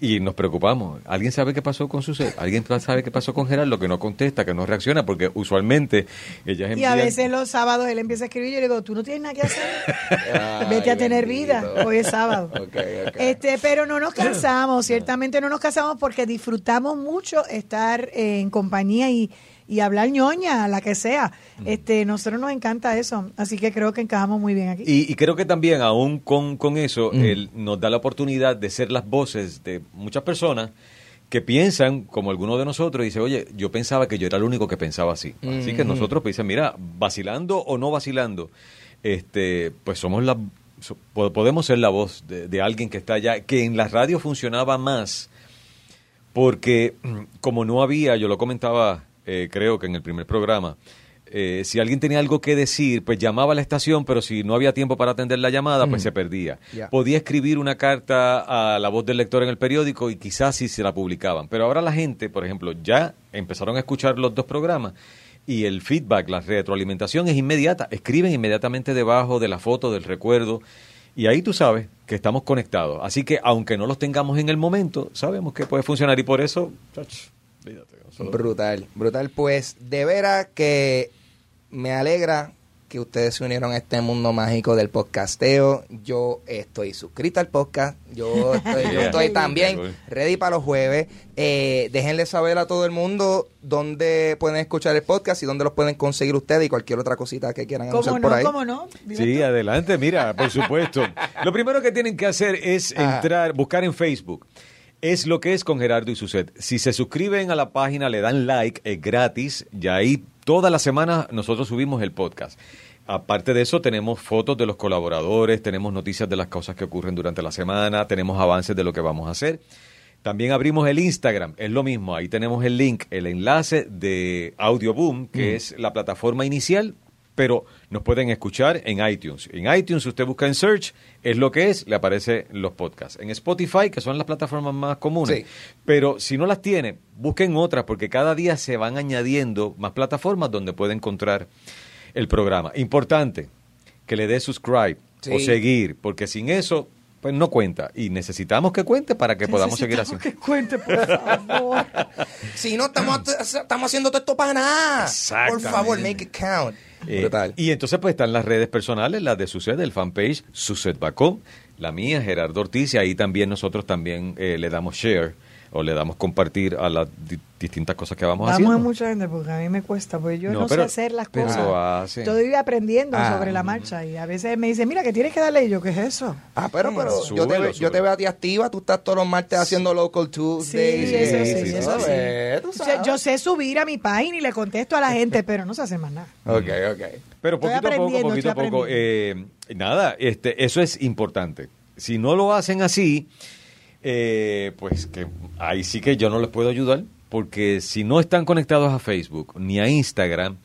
Y nos preocupamos. ¿Alguien sabe qué pasó con Suset? ¿Alguien sabe qué pasó con Gerardo? Que no contesta, que no reacciona, porque usualmente ellas y a veces los sábados él empieza a escribir y yo le digo, tú no tienes nada que hacer. Ay, Vete a tener bendito. vida. Hoy es sábado. Este, pero no nos cansamos, ciertamente no nos cansamos porque disfrutamos mucho estar en compañía y, y hablar ñoña, la que sea. Este, nosotros nos encanta eso, así que creo que encajamos muy bien aquí. Y, y creo que también, aún con, con eso, Mm. él nos da la oportunidad de ser las voces de muchas personas que piensan, como alguno de nosotros, y dice, oye, yo pensaba que yo era el único que pensaba así. Así que nosotros pues, dicen, mira, vacilando o no vacilando, este, pues somos la, so- podemos ser la voz de, de alguien que está allá, que en la radio funcionaba más, porque mm, como no había, yo lo comentaba, eh, creo que en el primer programa, eh, si alguien tenía algo que decir, pues llamaba a la estación, pero si no había tiempo para atender la llamada, pues se perdía. Podía escribir una carta a la voz del lector en el periódico y quizás sí se la publicaban. Pero ahora la gente, por ejemplo, ya empezaron a escuchar los dos programas y el feedback, la retroalimentación es inmediata. Escriben inmediatamente debajo de la foto, del recuerdo. Y ahí tú sabes que estamos conectados. Así que aunque no los tengamos en el momento, sabemos que puede funcionar y por eso, chach, Brutal, brutal. Pues de veras que me alegra que ustedes se unieron a este mundo mágico del podcasteo. Yo estoy suscrito al podcast. Yo estoy, yo estoy también ready para los jueves. Eh, déjenle saber a todo el mundo dónde pueden escuchar el podcast y dónde los pueden conseguir ustedes y cualquier otra cosita que quieran ¿Cómo anunciar por ahí. ¿Cómo no? Sí, tú. adelante, mira, por supuesto. Lo primero que tienen que hacer es entrar, buscar en Facebook. Es lo que es con Gerardo y Suset. Si se suscriben a la página, le dan like, es gratis. Y ahí todas las semanas nosotros subimos el podcast. Aparte de eso, tenemos fotos de los colaboradores, tenemos noticias de las cosas que ocurren durante la semana, tenemos avances de lo que vamos a hacer. También abrimos el Instagram, es lo mismo, ahí tenemos el link, el enlace de Audioboom, que es la plataforma inicial, pero nos pueden escuchar en iTunes. En iTunes usted busca en Search, es lo que es, le aparecen los podcasts. En Spotify, que son las plataformas más comunes. Sí. Pero si no las tiene, busquen otras, porque cada día se van añadiendo más plataformas donde puede encontrar el programa. Importante, que le dé subscribe o seguir, porque sin eso, pues no cuenta. Y necesitamos que cuente para que podamos seguir así. Necesitamos que cuente, por favor. Si no, estamos, estamos haciendo todo esto para nada. Por favor, make it count. Eh, Brutal. y entonces pues están las redes personales, las de Suced, el fanpage, Suced Bacó, la mía, Gerardo Ortiz, y ahí también nosotros también eh, le damos share o le damos compartir a las di- distintas cosas que vamos, Vamos haciendo. a mucha gente porque a mí me cuesta, porque yo No, no, pero- sé hacer las pero cosas. Estoy aprendiendo Ah. sobre la marcha y a veces me dicen, mira, que tienes que darle y yo, ¿qué es eso? Ah, pero, pero yo, te, Súbelo, yo súbelo. te veo a ti activa, tú estás todos los martes haciendo Local Sí, Tuesdays. eso sí, sí, sí, eso sí. yo sé subir a mi página y le contesto a la gente, pero no se hace más nada. Ok, ok. Pero poquito a poco, poquito a poco, eh, nada, este, eso es importante. Si no lo hacen así, eh, pues que ahí sí que yo no les puedo ayudar, porque si no están conectados a Facebook ni a Instagram,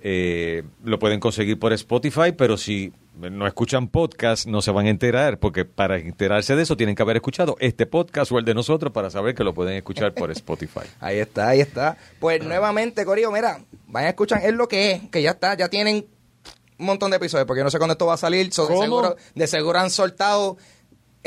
eh, lo pueden conseguir por Spotify, pero si no escuchan podcast, no se van a enterar, porque para enterarse de eso tienen que haber escuchado este podcast o el de nosotros para saber que lo pueden escuchar por Spotify. Ahí está, ahí está. Pues nuevamente, Corillo, mira, vayan a escuchar, es lo que es, que ya está, ya tienen un montón de episodios, porque yo no sé cuándo esto va a salir, so, de, seguro, de seguro han soltado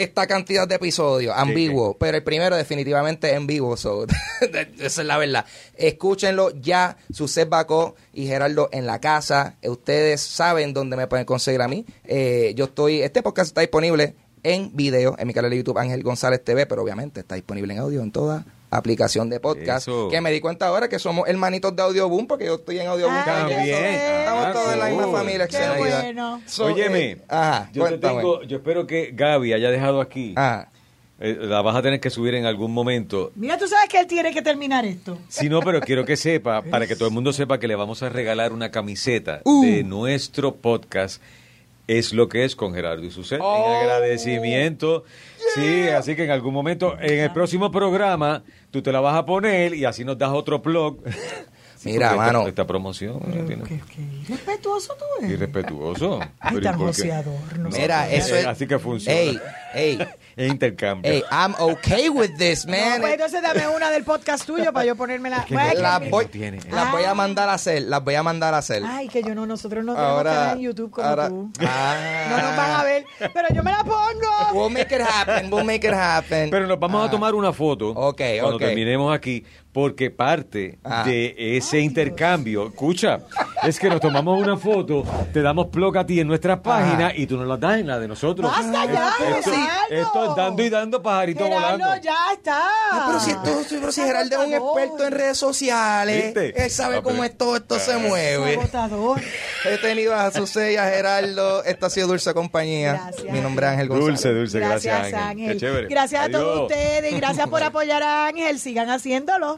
esta cantidad de episodios ambiguos, pero el primero definitivamente en vivo, so, esa es la verdad. Escúchenlo ya, Suset Bacó y Gerardo en la casa. Ustedes saben dónde me pueden conseguir a mí. Eh, yo estoy, este podcast está disponible en video en mi canal de YouTube Ángel González TV, pero obviamente está disponible en audio en toda aplicación de podcast. Eso. Que me di cuenta ahora que somos hermanitos de Audio Boom, porque yo estoy en Audio Boom Ah, también. Estamos Ah, todos en la misma familia Qué bueno. So, Óyeme, eh, ajá, yo te tengo, yo espero que Gaby haya dejado aquí. Ajá. Eh, la vas a tener que subir en algún momento. Mira, tú sabes que él tiene que terminar esto. Si no, pero quiero que sepa, para que todo el mundo sepa que le vamos a regalar una camiseta Uh. de nuestro podcast. Es lo que es con Gerardo y Suset. Oh. En agradecimiento. Sí, así que en algún momento, en el próximo programa, tú te la vas a poner y así nos das otro blog. Sí, Mira, esta- mano. Esta, promoción Pero tiene- qué, qué irrespetuoso tú eres. irrespetuoso. Ay, Pero ¿y tan joseador. No Mira, sé. eso es. Así que funciona. Ey, ey, Es intercambio. ey, I'm okay with this, No, man. pues entonces dame una del podcast tuyo para yo ponerme la. que Bueno, no- es las que- voy, no tiene. las voy a mandar a hacer, las voy a mandar a hacer. Ay, que yo no, nosotros no tenemos ahora, canal en YouTube como ahora- tú. Ah. No nos van a ver, pero yo me la pongo. We'll make it happen, we'll make it happen. Pero nos vamos a Ah. tomar una foto Ok, cuando ok. terminemos aquí, porque parte Ah. de ese intercambio, escucha, es que nos tomamos una foto, te damos plug a ti en nuestras páginas y tú nos las das en la de nosotros. Basta ya, esto, Gerardo. esto es dando y dando pajarito Gerardo, volando. ya está. Ah, pero si, esto, pero si Geraldo es un experto en redes sociales, ¿Viste? él sabe Ah, cómo es todo esto se mueve. Agotador. He tenido a Susé y a Gerardo. Esto ha sido Dulce Compañía. Gracias. Mi nombre es Ángel González. Dulce, dulce, gracias, Gracias, Ángel. Ángel. Qué chévere. Gracias a todos ustedes y gracias por apoyar a Ángel. Sigan haciéndolo.